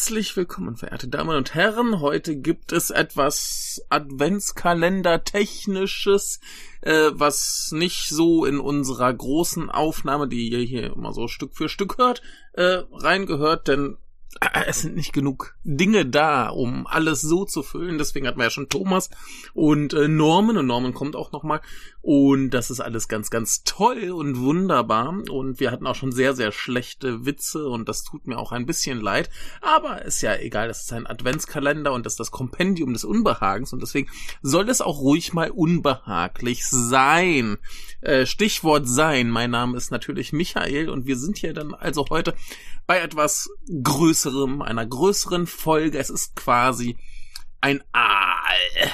Herzlich willkommen, verehrte Damen und Herren. Heute gibt es etwas Adventskalender-technisches, äh, was nicht so in unserer großen Aufnahme, die ihr hier immer so Stück für Stück hört, äh, reingehört, denn es sind nicht genug Dinge da, um alles so zu füllen. Deswegen hatten wir ja schon Thomas und äh, Norman und Norman kommt auch nochmal. Und das ist alles ganz, ganz toll und wunderbar. Und wir hatten auch schon sehr, sehr schlechte Witze und das tut mir auch ein bisschen leid. Aber ist ja egal, das ist ein Adventskalender und das ist das Kompendium des Unbehagens und deswegen soll es auch ruhig mal unbehaglich sein. Äh, Stichwort sein. Mein Name ist natürlich Michael und wir sind hier dann also heute bei etwas Größerem, einer größeren Folge. Es ist quasi ein Aal.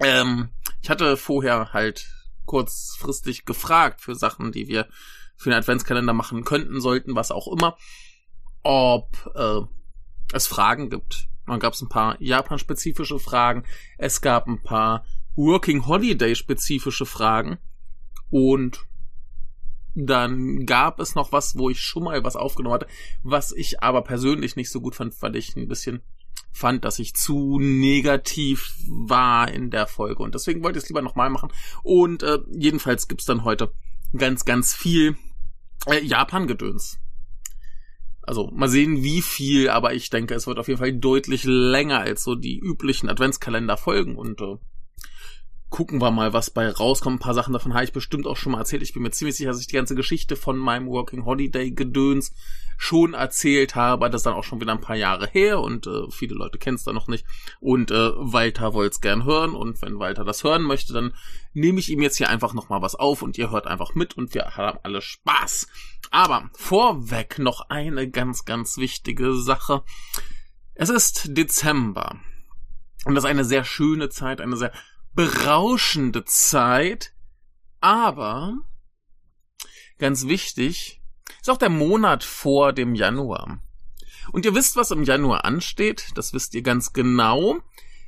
Ähm, ich hatte vorher halt kurzfristig gefragt für Sachen, die wir für den Adventskalender machen könnten, sollten, was auch immer, ob äh, es Fragen gibt. Dann gab es ein paar Japan-spezifische Fragen, es gab ein paar Working Holiday-spezifische Fragen und dann gab es noch was, wo ich schon mal was aufgenommen hatte, was ich aber persönlich nicht so gut fand, weil ich ein bisschen fand, dass ich zu negativ war in der Folge. Und deswegen wollte ich es lieber nochmal machen. Und äh, jedenfalls gibt's dann heute ganz, ganz viel äh, Japan-Gedöns. Also mal sehen, wie viel, aber ich denke, es wird auf jeden Fall deutlich länger als so die üblichen Adventskalender-Folgen. Und äh, gucken wir mal, was bei rauskommt. Ein paar Sachen davon habe ich bestimmt auch schon mal erzählt. Ich bin mir ziemlich sicher, dass ich die ganze Geschichte von meinem Working Holiday Gedöns schon erzählt habe. Das ist dann auch schon wieder ein paar Jahre her und äh, viele Leute kennen es da noch nicht. Und äh, Walter wollte es gern hören und wenn Walter das hören möchte, dann nehme ich ihm jetzt hier einfach nochmal was auf und ihr hört einfach mit und wir haben alle Spaß. Aber vorweg noch eine ganz, ganz wichtige Sache. Es ist Dezember. Und das ist eine sehr schöne Zeit, eine sehr berauschende Zeit, aber ganz wichtig, ist auch der Monat vor dem Januar. Und ihr wisst, was im Januar ansteht, das wisst ihr ganz genau.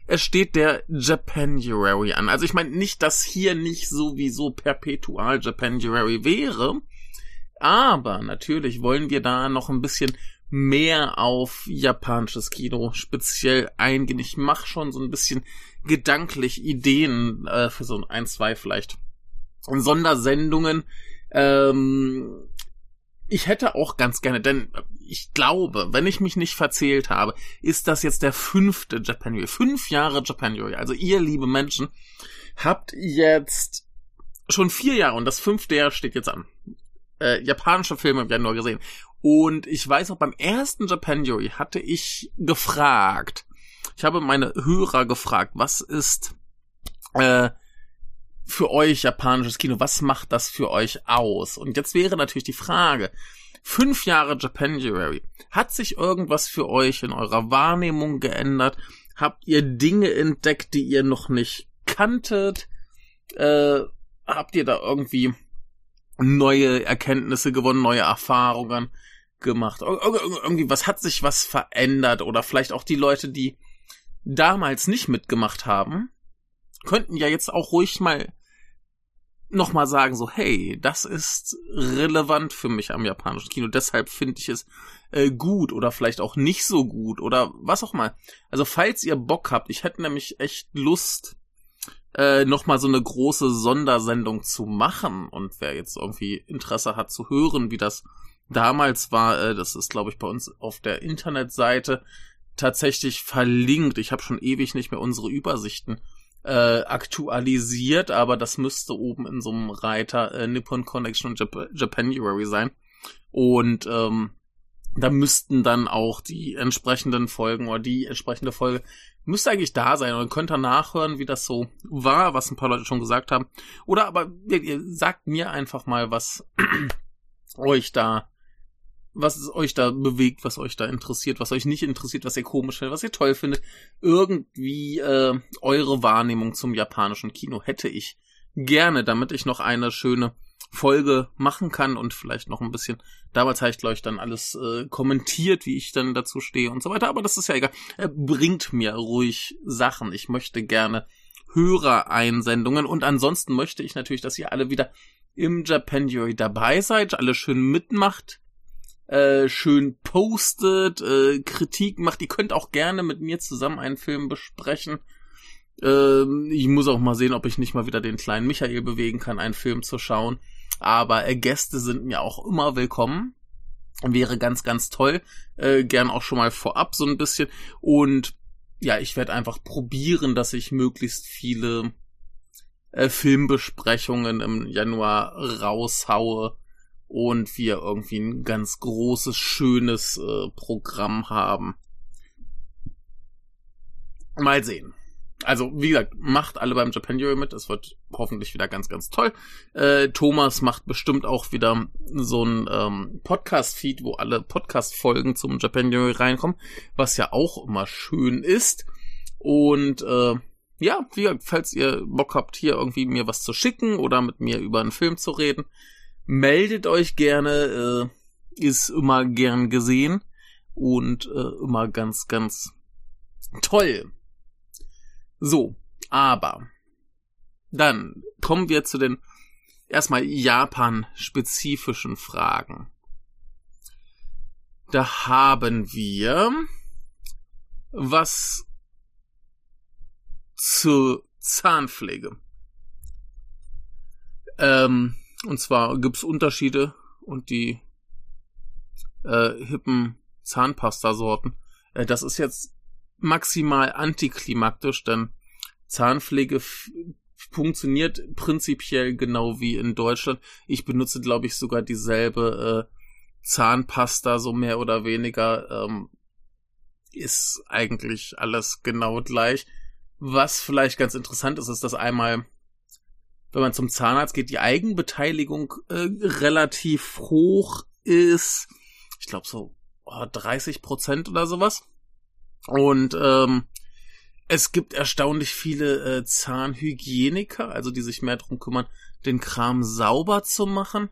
Es steht der Japanuary an. Also ich meine nicht, dass hier nicht sowieso perpetual Japanuary wäre, aber natürlich wollen wir da noch ein bisschen mehr auf japanisches Kino speziell eingehen. Ich mache schon so ein bisschen gedanklich Ideen äh, für so ein, zwei vielleicht Sondersendungen. Ähm, ich hätte auch ganz gerne, denn ich glaube, wenn ich mich nicht verzählt habe, ist das jetzt der fünfte Japanuary. Fünf Jahre Japanuary. Also ihr, liebe Menschen, habt jetzt schon vier Jahre und das fünfte Jahr steht jetzt an. Äh, japanische Filme im Januar gesehen. Und ich weiß auch, beim ersten Japanuary hatte ich gefragt, ich habe meine Hörer gefragt, was ist äh, für euch japanisches Kino? Was macht das für euch aus? Und jetzt wäre natürlich die Frage, fünf Jahre Japanuary, hat sich irgendwas für euch in eurer Wahrnehmung geändert? Habt ihr Dinge entdeckt, die ihr noch nicht kanntet? Äh, habt ihr da irgendwie neue Erkenntnisse gewonnen, neue Erfahrungen gemacht? Ir irgendwie, was hat sich was verändert? Oder vielleicht auch die Leute, die damals nicht mitgemacht haben, könnten ja jetzt auch ruhig mal nochmal sagen, so, hey, das ist relevant für mich am japanischen Kino, deshalb finde ich es äh, gut oder vielleicht auch nicht so gut oder was auch mal. Also falls ihr Bock habt, ich hätte nämlich echt Lust, äh, nochmal so eine große Sondersendung zu machen und wer jetzt irgendwie Interesse hat zu hören, wie das damals war, äh, das ist glaube ich bei uns auf der Internetseite tatsächlich verlinkt. Ich habe schon ewig nicht mehr unsere Übersichten äh, aktualisiert, aber das müsste oben in so einem Reiter äh, Nippon Connection und Jap Japanuary sein. Und ähm, da müssten dann auch die entsprechenden Folgen oder die entsprechende Folge müsste eigentlich da sein und könnt ihr nachhören, wie das so war, was ein paar Leute schon gesagt haben. Oder aber ihr sagt mir einfach mal, was euch da was euch da bewegt, was euch da interessiert, was euch nicht interessiert, was ihr komisch findet, was ihr toll findet. Irgendwie äh, eure Wahrnehmung zum japanischen Kino hätte ich gerne, damit ich noch eine schöne Folge machen kann und vielleicht noch ein bisschen. Damals habe ich, glaube ich, dann alles äh, kommentiert, wie ich dann dazu stehe und so weiter. Aber das ist ja egal. Äh, bringt mir ruhig Sachen. Ich möchte gerne Hörereinsendungen. Und ansonsten möchte ich natürlich, dass ihr alle wieder im Japanuary dabei seid, alle schön mitmacht, äh, schön postet, äh, Kritik macht. Ihr könnt auch gerne mit mir zusammen einen Film besprechen. Ähm, ich muss auch mal sehen, ob ich nicht mal wieder den kleinen Michael bewegen kann, einen Film zu schauen. Aber äh, Gäste sind mir auch immer willkommen. Wäre ganz, ganz toll. Äh, gern auch schon mal vorab so ein bisschen. Und ja, ich werde einfach probieren, dass ich möglichst viele äh, Filmbesprechungen im Januar raushaue und wir irgendwie ein ganz großes, schönes äh, Programm haben. Mal sehen. Also, wie gesagt, macht alle beim Japan Japanuary mit. Es wird hoffentlich wieder ganz, ganz toll. Äh, Thomas macht bestimmt auch wieder so ein ähm, Podcast-Feed, wo alle Podcast-Folgen zum Japan Japanuary reinkommen, was ja auch immer schön ist. Und äh, ja, wie gesagt, falls ihr Bock habt, hier irgendwie mir was zu schicken oder mit mir über einen Film zu reden, meldet euch gerne. Äh, ist immer gern gesehen und äh, immer ganz, ganz toll. So, aber dann kommen wir zu den erstmal Japan-spezifischen Fragen. Da haben wir was zur Zahnpflege. Ähm, und zwar gibt's Unterschiede und die äh, hippen Zahnpasta-Sorten. Äh, das ist jetzt maximal antiklimaktisch, denn Zahnpflege funktioniert prinzipiell genau wie in Deutschland. Ich benutze, glaube ich, sogar dieselbe äh, Zahnpasta, so mehr oder weniger. Ähm, ist eigentlich alles genau gleich. Was vielleicht ganz interessant ist, ist, dass einmal, wenn man zum Zahnarzt geht, die Eigenbeteiligung äh, relativ hoch ist. Ich glaube so oh, 30 Prozent oder sowas. Und ähm, es gibt erstaunlich viele äh, Zahnhygieniker, also die sich mehr darum kümmern, den Kram sauber zu machen.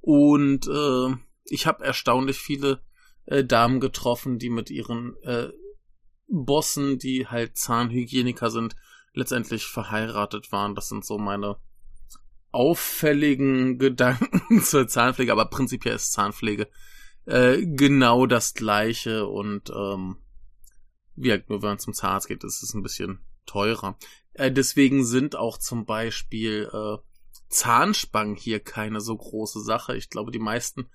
Und äh, ich habe erstaunlich viele äh, Damen getroffen, die mit ihren äh, Bossen, die halt Zahnhygieniker sind, letztendlich verheiratet waren. Das sind so meine auffälligen Gedanken zur Zahnpflege, aber prinzipiell ist Zahnpflege äh, genau das gleiche und ähm, wie gesagt, nur wenn man zum Zahnarzt geht, ist es ein bisschen teurer. Äh, deswegen sind auch zum Beispiel äh, Zahnspangen hier keine so große Sache. Ich glaube, die meisten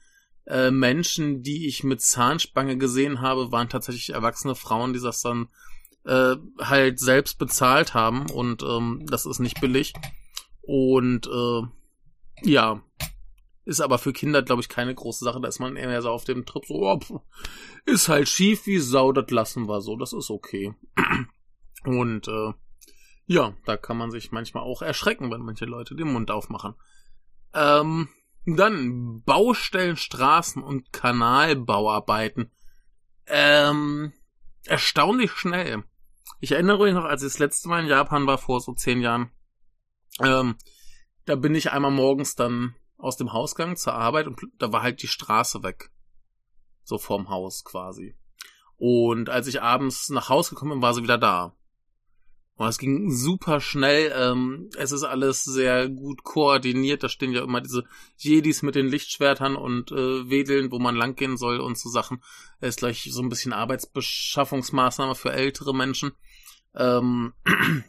äh, Menschen, die ich mit Zahnspange gesehen habe, waren tatsächlich erwachsene Frauen, die das dann äh, halt selbst bezahlt haben und ähm, das ist nicht billig. Und äh, ja, ist aber für Kinder, glaube ich, keine große Sache. Da ist man eher so auf dem Trip so, oh, pff, ist halt schief wie Sau, das lassen wir so, das ist okay. Und äh, ja, da kann man sich manchmal auch erschrecken, wenn manche Leute den Mund aufmachen. Ähm, dann Baustellen, Straßen und Kanalbauarbeiten. Ähm, erstaunlich schnell. Ich erinnere mich noch, als ich das letzte Mal in Japan war, vor so zehn Jahren. Ähm, da bin ich einmal morgens dann aus dem Hausgang zur Arbeit und da war halt die Straße weg. So vorm Haus quasi. Und als ich abends nach Hause gekommen bin, war sie wieder da. Und es ging super schnell. Ähm, es ist alles sehr gut koordiniert. Da stehen ja immer diese Jedis mit den Lichtschwertern und äh, Wedeln, wo man langgehen soll und so Sachen. Es ist gleich so ein bisschen Arbeitsbeschaffungsmaßnahme für ältere Menschen. Ähm,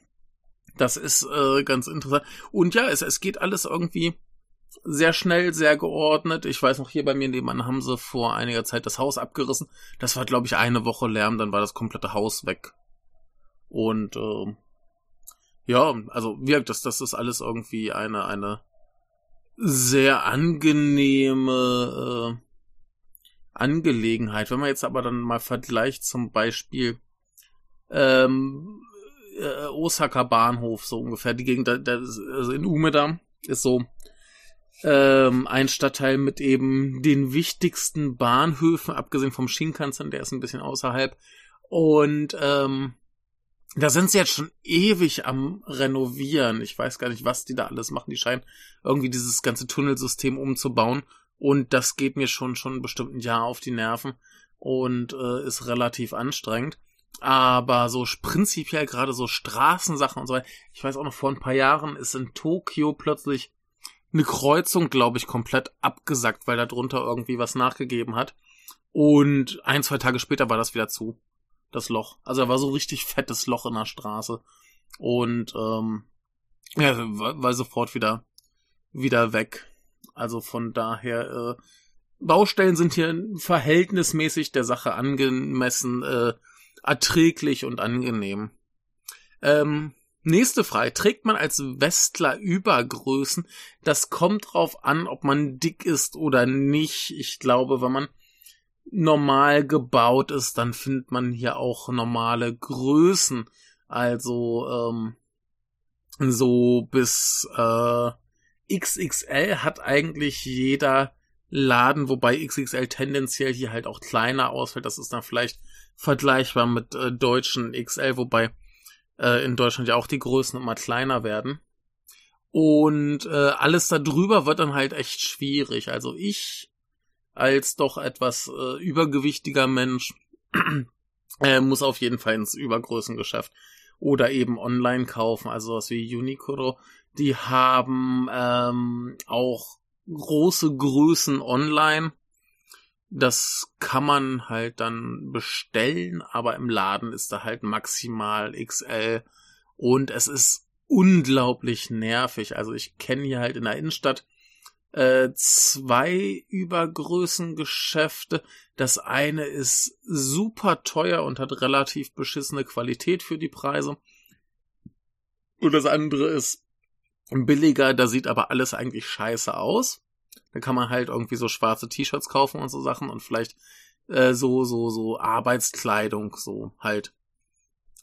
das ist äh, ganz interessant. Und ja, es, es geht alles irgendwie sehr schnell, sehr geordnet. Ich weiß noch, hier bei mir nebenan haben sie vor einiger Zeit das Haus abgerissen. Das war, glaube ich, eine Woche Lärm, dann war das komplette Haus weg. Und äh, ja, also wirkt das, das ist alles irgendwie eine, eine sehr angenehme äh, Angelegenheit. Wenn man jetzt aber dann mal vergleicht zum Beispiel ähm, äh, Osaka Bahnhof so ungefähr, die Gegend, da, da, also in Umeda ist so ähm, ein Stadtteil mit eben den wichtigsten Bahnhöfen, abgesehen vom Shinkansen, der ist ein bisschen außerhalb. Und ähm, da sind sie jetzt schon ewig am Renovieren. Ich weiß gar nicht, was die da alles machen. Die scheinen irgendwie dieses ganze Tunnelsystem umzubauen. Und das geht mir schon schon bestimmt ein Jahr auf die Nerven und äh, ist relativ anstrengend. Aber so prinzipiell gerade so Straßensachen und so weiter. Ich weiß auch noch, vor ein paar Jahren ist in Tokio plötzlich eine Kreuzung, glaube ich, komplett abgesackt, weil da drunter irgendwie was nachgegeben hat. Und ein, zwei Tage später war das wieder zu. Das Loch. Also da war so richtig fettes Loch in der Straße. Und ähm, ja, war, war sofort wieder wieder weg. Also von daher, äh, Baustellen sind hier verhältnismäßig der Sache angemessen, äh, erträglich und angenehm. Ähm, nächste Frage. Trägt man als Westler Übergrößen? Das kommt drauf an, ob man dick ist oder nicht. Ich glaube, wenn man normal gebaut ist, dann findet man hier auch normale Größen. Also ähm, so bis äh, XXL hat eigentlich jeder Laden, wobei XXL tendenziell hier halt auch kleiner ausfällt. Das ist dann vielleicht vergleichbar mit äh, deutschen XL, wobei äh, in Deutschland ja auch die Größen immer kleiner werden. Und äh, alles darüber wird dann halt echt schwierig. Also ich als doch etwas äh, übergewichtiger Mensch äh, muss auf jeden Fall ins Übergrößengeschäft oder eben online kaufen, also was wie Unicoro. Die haben ähm, auch große Größen online. Das kann man halt dann bestellen, aber im Laden ist da halt maximal XL und es ist unglaublich nervig. Also ich kenne hier halt in der Innenstadt äh, zwei Übergrößengeschäfte. Das eine ist super teuer und hat relativ beschissene Qualität für die Preise. Und das andere ist billiger, da sieht aber alles eigentlich scheiße aus. Da kann man halt irgendwie so schwarze T-Shirts kaufen und so Sachen und vielleicht äh, so, so, so Arbeitskleidung, so halt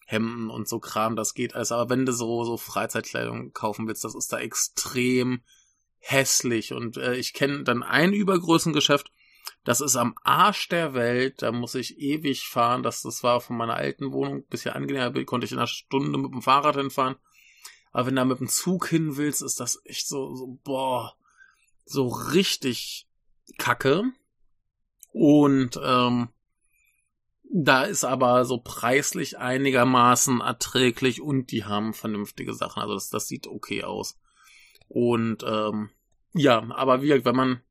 Hemden und so Kram, das geht alles. Aber wenn du so, so Freizeitkleidung kaufen willst, das ist da extrem hässlich. Und äh, ich kenne dann ein Übergrößengeschäft, das ist am Arsch der Welt, da muss ich ewig fahren. Das, das war von meiner alten Wohnung bisher angenehmer, konnte ich in einer Stunde mit dem Fahrrad hinfahren. Aber wenn du da mit dem Zug hin willst, ist das echt so, so boah, so richtig kacke. Und ähm, da ist aber so preislich einigermaßen erträglich und die haben vernünftige Sachen. Also das, das sieht okay aus. Und ähm, ja, aber wie gesagt, wenn man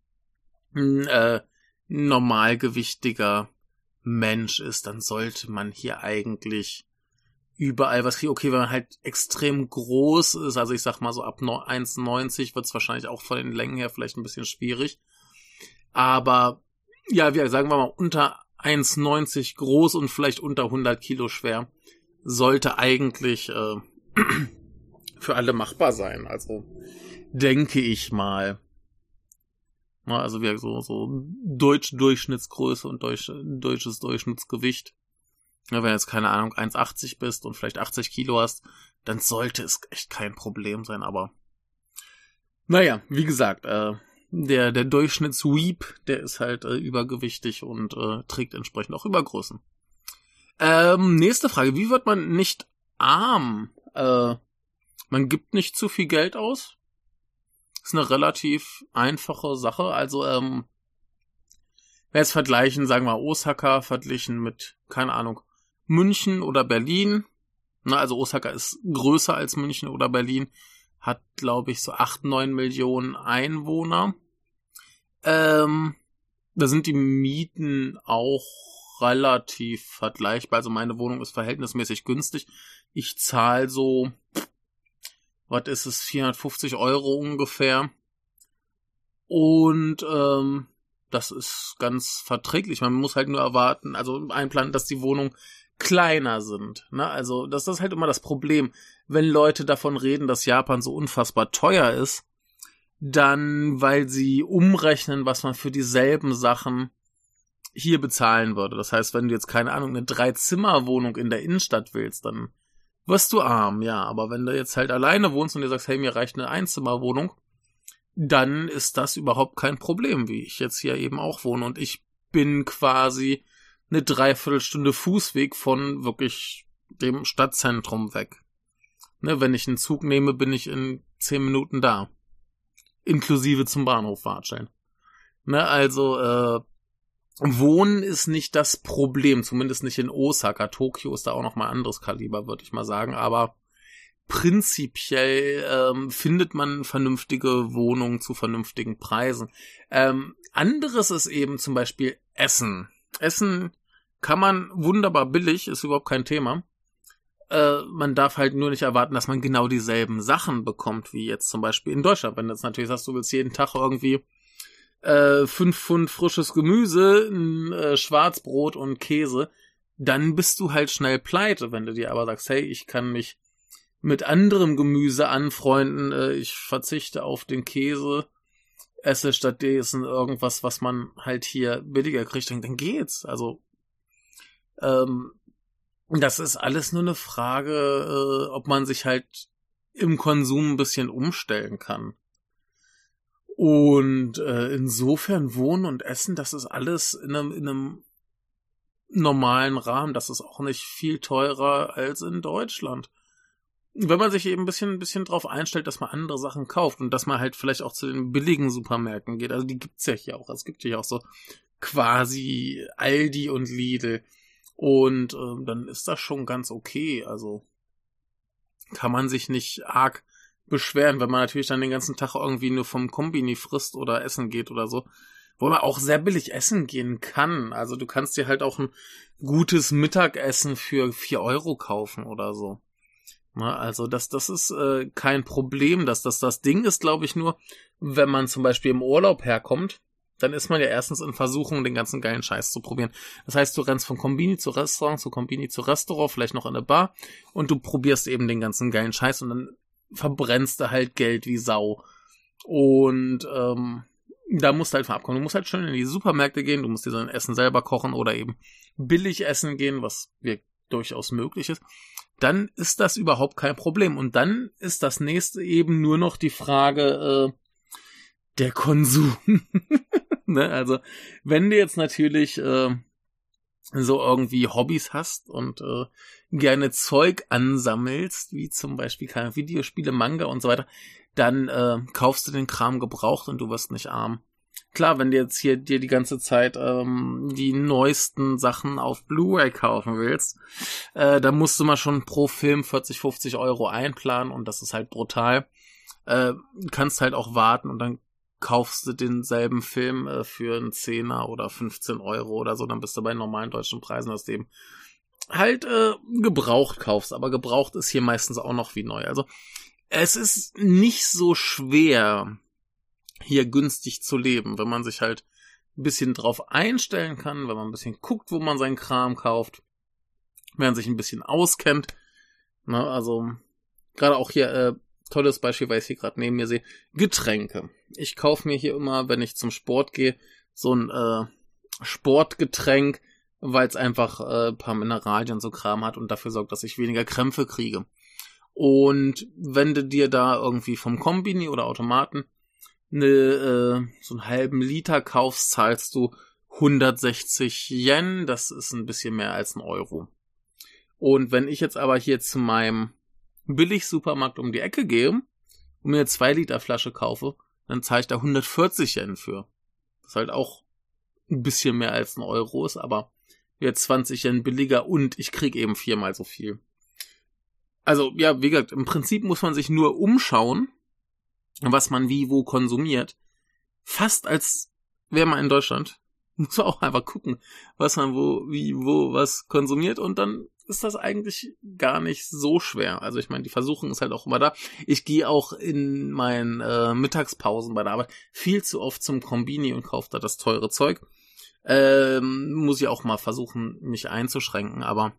ein äh, normalgewichtiger Mensch ist, dann sollte man hier eigentlich überall was kriegen. Okay, wenn man halt extrem groß ist, also ich sag mal so ab 1,90 wird es wahrscheinlich auch von den Längen her vielleicht ein bisschen schwierig. Aber ja, wir sagen wir mal unter 1,90 groß und vielleicht unter 100 Kilo schwer sollte eigentlich äh, für alle machbar sein. Also denke ich mal. Also wie so so deutsche Durchschnittsgröße und deutsch, deutsches Durchschnittsgewicht. Wenn jetzt keine Ahnung 1,80 bist und vielleicht 80 Kilo hast, dann sollte es echt kein Problem sein. Aber naja, wie gesagt, äh, der der Durchschnittsweep, der ist halt äh, übergewichtig und äh, trägt entsprechend auch Übergrößen. Ähm, nächste Frage: Wie wird man nicht arm? Äh, man gibt nicht zu viel Geld aus. Ist eine relativ einfache Sache. Also, ähm, wenn jetzt vergleichen, sagen wir Osaka verglichen mit, keine Ahnung, München oder Berlin. Na, also Osaka ist größer als München oder Berlin. Hat, glaube ich, so acht neun Millionen Einwohner. Ähm, da sind die Mieten auch relativ vergleichbar. Also meine Wohnung ist verhältnismäßig günstig. Ich zahle so was ist es, 450 Euro ungefähr. Und ähm, das ist ganz verträglich. Man muss halt nur erwarten, also einplanen, dass die Wohnungen kleiner sind. Ne? Also das, das ist halt immer das Problem. Wenn Leute davon reden, dass Japan so unfassbar teuer ist, dann weil sie umrechnen, was man für dieselben Sachen hier bezahlen würde. Das heißt, wenn du jetzt keine Ahnung, eine Drei-Zimmer-Wohnung in der Innenstadt willst, dann wirst du arm, ja. Aber wenn du jetzt halt alleine wohnst und dir sagst, hey, mir reicht eine Einzimmerwohnung, dann ist das überhaupt kein Problem, wie ich jetzt hier eben auch wohne. Und ich bin quasi eine Dreiviertelstunde Fußweg von wirklich dem Stadtzentrum weg. Ne, wenn ich einen Zug nehme, bin ich in zehn Minuten da. Inklusive zum Bahnhof watscheln. Ne, also, äh, Wohnen ist nicht das Problem, zumindest nicht in Osaka. Tokio ist da auch noch mal anderes Kaliber, würde ich mal sagen. Aber prinzipiell ähm, findet man vernünftige Wohnungen zu vernünftigen Preisen. Ähm, anderes ist eben zum Beispiel Essen. Essen kann man wunderbar billig, ist überhaupt kein Thema. Äh, man darf halt nur nicht erwarten, dass man genau dieselben Sachen bekommt, wie jetzt zum Beispiel in Deutschland. Wenn du jetzt natürlich sagst, du willst jeden Tag irgendwie äh, fünf Pfund frisches Gemüse, ein äh, Schwarzbrot und Käse, dann bist du halt schnell pleite. Wenn du dir aber sagst, hey, ich kann mich mit anderem Gemüse anfreunden, äh, ich verzichte auf den Käse, esse stattdessen irgendwas, was man halt hier billiger kriegt, dann geht's. Also, ähm, das ist alles nur eine Frage, äh, ob man sich halt im Konsum ein bisschen umstellen kann. Und äh, insofern Wohnen und Essen, das ist alles in einem, in einem normalen Rahmen. Das ist auch nicht viel teurer als in Deutschland. Wenn man sich eben ein bisschen, ein bisschen drauf einstellt, dass man andere Sachen kauft und dass man halt vielleicht auch zu den billigen Supermärkten geht. Also die gibt's ja hier auch. Es gibt ja auch so quasi Aldi und Lidl. Und äh, dann ist das schon ganz okay. Also kann man sich nicht arg beschweren, wenn man natürlich dann den ganzen Tag irgendwie nur vom Kombini frisst oder essen geht oder so. Wo man auch sehr billig essen gehen kann. Also du kannst dir halt auch ein gutes Mittagessen für vier Euro kaufen oder so. Na, also das, das ist äh, kein Problem. Das, das, das Ding ist, glaube ich, nur, wenn man zum Beispiel im Urlaub herkommt, dann ist man ja erstens in Versuchung, den ganzen geilen Scheiß zu probieren. Das heißt, du rennst von Kombini zu Restaurant, zu Kombini zu Restaurant, vielleicht noch in eine Bar und du probierst eben den ganzen geilen Scheiß und dann verbrennst du halt Geld wie Sau. Und ähm, da musst du halt von abkommen. Du musst halt schön in die Supermärkte gehen, du musst dir dein Essen selber kochen oder eben billig essen gehen, was wir durchaus möglich ist. Dann ist das überhaupt kein Problem. Und dann ist das nächste eben nur noch die Frage äh, der Konsum. ne? Also, wenn du jetzt natürlich äh, so irgendwie Hobbys hast und äh, gerne Zeug ansammelst, wie zum Beispiel keine Videospiele, Manga und so weiter, dann äh, kaufst du den Kram gebraucht und du wirst nicht arm. Klar, wenn du jetzt hier dir die ganze Zeit ähm, die neuesten Sachen auf Blu-ray kaufen willst, äh, dann musst du mal schon pro Film 40, 50 Euro einplanen und das ist halt brutal. Äh, kannst halt auch warten und dann kaufst du denselben Film äh, für einen Zehner oder 15 Euro oder so, dann bist du bei normalen deutschen Preisen, dass du eben halt äh, gebraucht kaufst. Aber gebraucht ist hier meistens auch noch wie neu. Also es ist nicht so schwer, hier günstig zu leben, wenn man sich halt ein bisschen drauf einstellen kann, wenn man ein bisschen guckt, wo man seinen Kram kauft, wenn man sich ein bisschen auskennt. Ne, also gerade auch hier äh, tolles Beispiel, weil ich hier gerade neben mir sehe, Getränke. Ich kaufe mir hier immer, wenn ich zum Sport gehe, so ein äh, Sportgetränk, weil es einfach äh, paar Mineralien und so Kram hat und dafür sorgt, dass ich weniger Krämpfe kriege. Und wenn du dir da irgendwie vom Kombini oder Automaten ne, äh, so einen halben Liter kaufst, zahlst du 160 Yen, das ist ein bisschen mehr als ein Euro. Und wenn ich jetzt aber hier zu meinem Billig-Supermarkt um die Ecke gehe und mir eine 2 Liter Flasche kaufe, dann zahle ich da 140 Yen für. Das ist halt auch ein bisschen mehr als ein Euro ist, aber wieder 20 Yen billiger und ich krieg eben viermal so viel. Also, ja, wie gesagt, im Prinzip muss man sich nur umschauen, was man wie wo konsumiert. Fast als wäre man in Deutschland. Muss man auch einfach gucken, was man wo, wie, wo, was konsumiert und dann ist das eigentlich gar nicht so schwer. Also ich meine, die Versuchung ist halt auch immer da. Ich gehe auch in meinen äh, Mittagspausen bei der Arbeit viel zu oft zum Kombini und kaufe da das teure Zeug. Ähm, muss ich auch mal versuchen, mich einzuschränken, aber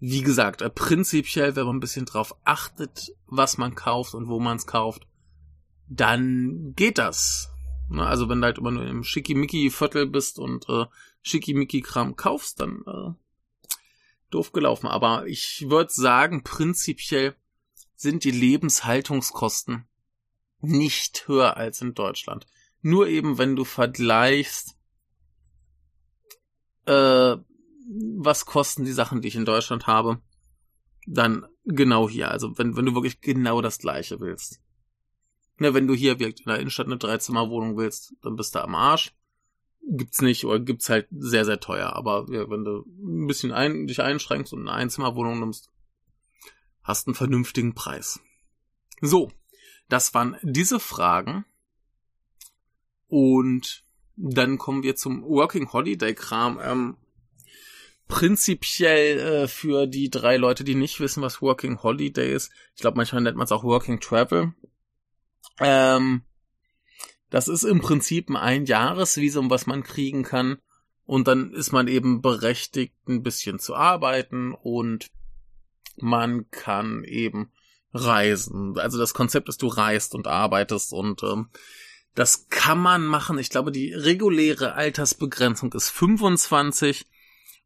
wie gesagt, äh, prinzipiell, wenn man ein bisschen drauf achtet, was man kauft und wo man es kauft, dann geht das. Ne, also wenn du halt immer nur im Schickimicki-Viertel bist und äh, Schickimicki-Kram kaufst, dann äh, doof gelaufen. Aber ich würde sagen, prinzipiell sind die Lebenshaltungskosten nicht höher als in Deutschland. Nur eben, wenn du vergleichst, äh, was kosten die Sachen, die ich in Deutschland habe, dann genau hier. Also wenn, wenn du wirklich genau das gleiche willst. Ja, wenn du hier wirklich in der Innenstadt eine Dreizimmerwohnung willst, dann bist du am Arsch. gibt's nicht oder gibt's halt sehr, sehr teuer. Aber ja, wenn du ein bisschen ein, dich einschränkst und eine Einzimmerwohnung nimmst, hast einen vernünftigen Preis. So, das waren diese Fragen. Und dann kommen wir zum Working Holiday Kram. Ähm, prinzipiell äh, für die drei Leute, die nicht wissen, was Working Holiday ist. Ich glaube, manchmal nennt man es auch Working Travel. Ähm, das ist im Prinzip ein Einjahresvisum, was man kriegen kann. Und dann ist man eben berechtigt, ein bisschen zu arbeiten und man kann eben reisen. Also das Konzept ist, du reist und arbeitest und ähm, das kann man machen. Ich glaube, die reguläre Altersbegrenzung ist 25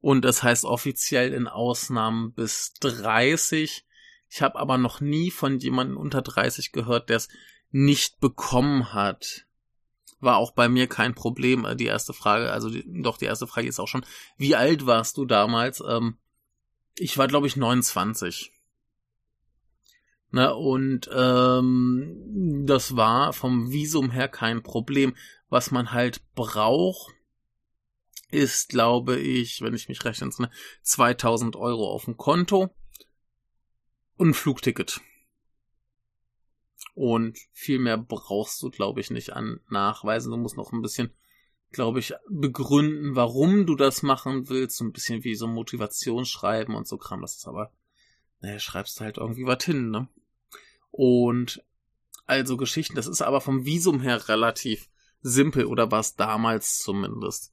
und das heißt offiziell in Ausnahmen bis 30. Ich habe aber noch nie von jemandem unter 30 gehört, der es nicht bekommen hat. War auch bei mir kein Problem. Äh, die erste Frage, also die, doch die erste Frage ist auch schon, wie alt warst du damals? Ähm, ich war glaube ich 29. Ne, und ähm, das war vom Visum her kein Problem. Was man halt braucht, ist, glaube ich, wenn ich mich recht entsinne, 2000 Euro auf dem Konto und ein Flugticket. Und viel mehr brauchst du, glaube ich, nicht an Nachweisen. Du musst noch ein bisschen, glaube ich, begründen, warum du das machen willst. So ein bisschen wie so Motivationsschreiben und so Kram. Das ist aber, naja, schreibst halt irgendwie was hin, ne? Und also Geschichten, das ist aber vom Visum her relativ simpel oder war es damals zumindest.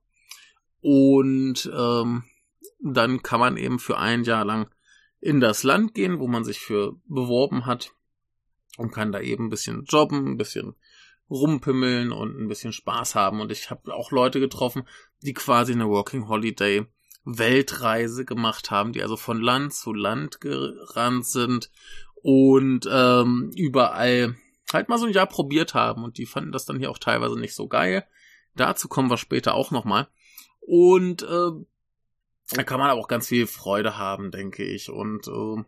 Und ähm, dann kann man eben für ein Jahr lang in das Land gehen, wo man sich für beworben hat und kann da eben ein bisschen jobben, ein bisschen rumpimmeln und ein bisschen Spaß haben. Und ich habe auch Leute getroffen, die quasi eine Working Holiday Weltreise gemacht haben, die also von Land zu Land gerannt sind und ähm, überall halt mal so ein Jahr probiert haben. Und die fanden das dann hier auch teilweise nicht so geil. Dazu kommen wir später auch nochmal. Und äh, da kann man aber auch ganz viel Freude haben, denke ich. Und äh,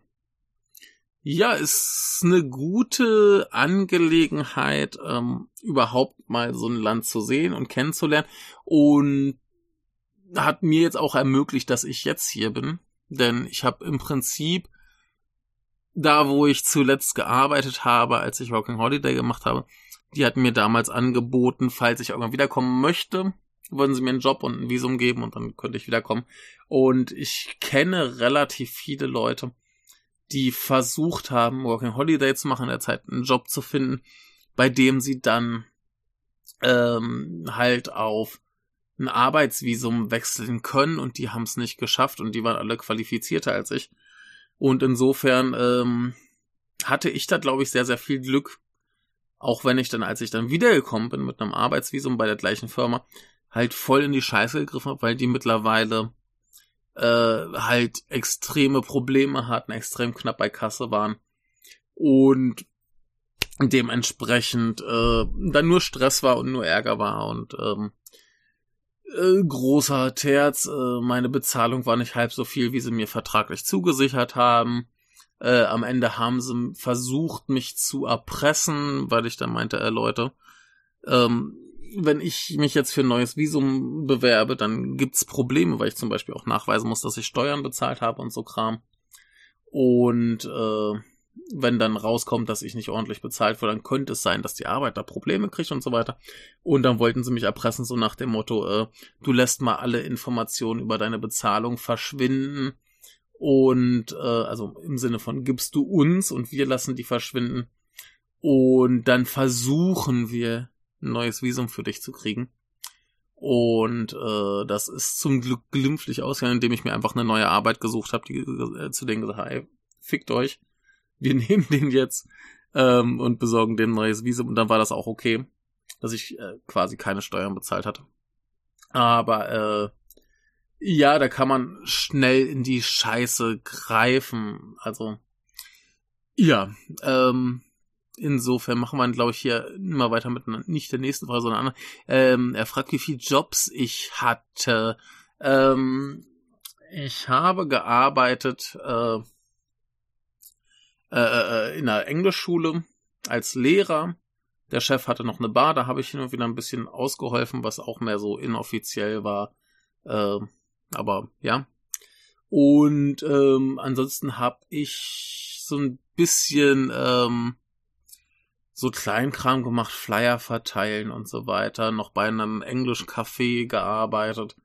ja, ist eine gute Angelegenheit, ähm, überhaupt mal so ein Land zu sehen und kennenzulernen. Und hat mir jetzt auch ermöglicht, dass ich jetzt hier bin. Denn ich habe im Prinzip da, wo ich zuletzt gearbeitet habe, als ich Working Holiday gemacht habe, die hat mir damals angeboten, falls ich irgendwann wiederkommen möchte, würden sie mir einen Job und ein Visum geben und dann könnte ich wiederkommen. Und ich kenne relativ viele Leute, die versucht haben, Working Holiday zu machen, in der Zeit einen Job zu finden, bei dem sie dann ähm, halt auf ein Arbeitsvisum wechseln können und die haben es nicht geschafft und die waren alle qualifizierter als ich. Und insofern ähm, hatte ich da, glaube ich, sehr, sehr viel Glück. Auch wenn ich dann, als ich dann wiedergekommen bin mit einem Arbeitsvisum bei der gleichen Firma, halt voll in die Scheiße gegriffen habe, weil die mittlerweile äh, halt extreme Probleme hatten, extrem knapp bei Kasse waren und dementsprechend äh, dann nur Stress war und nur Ärger war und ähm, äh, großer Terz, äh, meine Bezahlung war nicht halb so viel, wie sie mir vertraglich zugesichert haben. Äh, am Ende haben sie versucht, mich zu erpressen, weil ich dann meinte, äh, Leute, ähm, wenn ich mich jetzt für ein neues Visum bewerbe, dann gibt's Probleme, weil ich zum Beispiel auch nachweisen muss, dass ich Steuern bezahlt habe und so Kram. Und äh, wenn dann rauskommt, dass ich nicht ordentlich bezahlt wurde, dann könnte es sein, dass die Arbeit da Probleme kriegt und so weiter. Und dann wollten sie mich erpressen, so nach dem Motto, äh, du lässt mal alle Informationen über deine Bezahlung verschwinden. Und äh, also im Sinne von gibst du uns und wir lassen die verschwinden. Und dann versuchen wir ein neues Visum für dich zu kriegen. Und äh, das ist zum Glück glimpflich ausgegangen, indem ich mir einfach eine neue Arbeit gesucht habe, die äh, zu denen gesagt habe, fickt euch, wir nehmen den jetzt ähm, und besorgen dem neues Visum. Und dann war das auch okay, dass ich äh, quasi keine Steuern bezahlt hatte. Aber äh, ja, da kann man schnell in die Scheiße greifen. Also ja, ähm, Insofern machen wir, glaube ich, hier immer weiter mit nicht der nächsten Frage, sondern anderen. Ähm, er fragt, wie viele Jobs ich hatte. Ähm, ich habe gearbeitet äh, äh, äh in einer Englischschule als Lehrer. Der Chef hatte noch eine Bar, da habe ich hin und wieder ein bisschen ausgeholfen, was auch mehr so inoffiziell war. Äh, aber ja. Und ähm, ansonsten habe ich so ein bisschen ähm, so Kleinkram gemacht, Flyer verteilen und so weiter, noch bei einem englischen Café gearbeitet,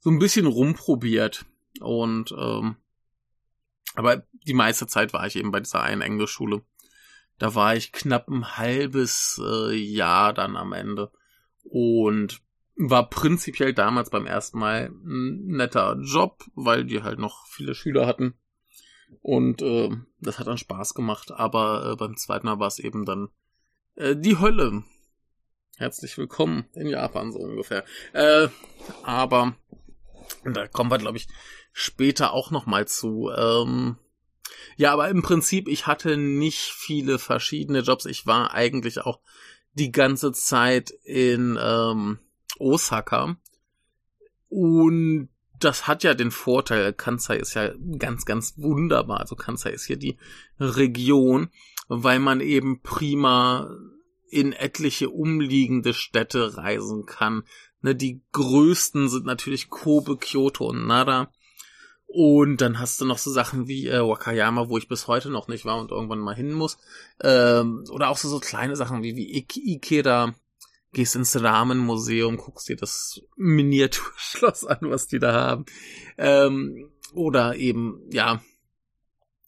so ein bisschen rumprobiert und ähm, aber die meiste Zeit war ich eben bei dieser einen Englischschule. Da war ich knapp ein halbes äh, Jahr dann am Ende und war prinzipiell damals beim ersten Mal ein netter Job, weil die halt noch viele Schüler hatten und äh, das hat dann Spaß gemacht. Aber äh, beim zweiten Mal war es eben dann äh, die Hölle. Herzlich willkommen in Japan so ungefähr. Äh, aber da kommen wir glaube ich später auch noch mal zu. Ähm, ja, aber im Prinzip, ich hatte nicht viele verschiedene Jobs. Ich war eigentlich auch die ganze Zeit in ähm, Osaka. Und das hat ja den Vorteil, Kansai ist ja ganz, ganz wunderbar. Also Kansai ist hier die Region, weil man eben prima in etliche umliegende Städte reisen kann. Ne, die größten sind natürlich Kobe, Kyoto und Nara. Und dann hast du noch so Sachen wie äh, Wakayama, wo ich bis heute noch nicht war und irgendwann mal hin muss. Ähm, oder auch so, so kleine Sachen wie, wie Ikeda. Gehst ins Rahmenmuseum, guckst dir das Miniaturschloss an, was die da haben. Ähm, oder eben, ja,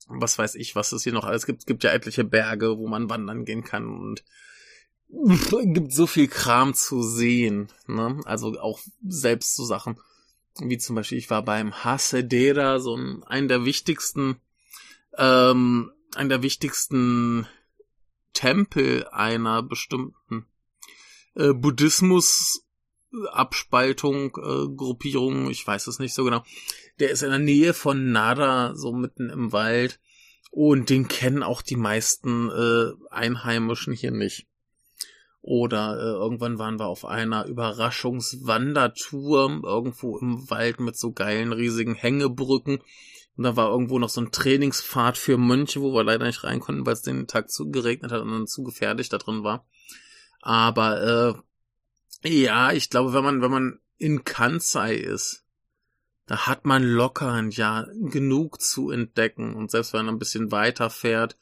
was weiß ich, was es hier noch alles gibt. Es gibt ja etliche Berge, wo man wandern gehen kann und gibt so viel Kram zu sehen. Ne? Also auch selbst so Sachen wie zum Beispiel, ich war beim Hasedera, so ein, ein der wichtigsten, ähm, ein der wichtigsten Tempel einer bestimmten äh, Buddhismus Abspaltung, äh, Gruppierung, ich weiß es nicht so genau. Der ist in der Nähe von Nara, so mitten im Wald. Und den kennen auch die meisten äh, Einheimischen hier nicht. Oder äh, irgendwann waren wir auf einer Überraschungswandertour irgendwo im Wald mit so geilen riesigen Hängebrücken. Und da war irgendwo noch so ein Trainingspfad für Mönche, wo wir leider nicht rein konnten, weil es den Tag zu geregnet hat und dann zu gefährlich da drin war. Aber äh, ja, ich glaube, wenn man, wenn man in Kansai ist, da hat man locker ein Jahr genug zu entdecken. Und selbst wenn man ein bisschen weiter fährt,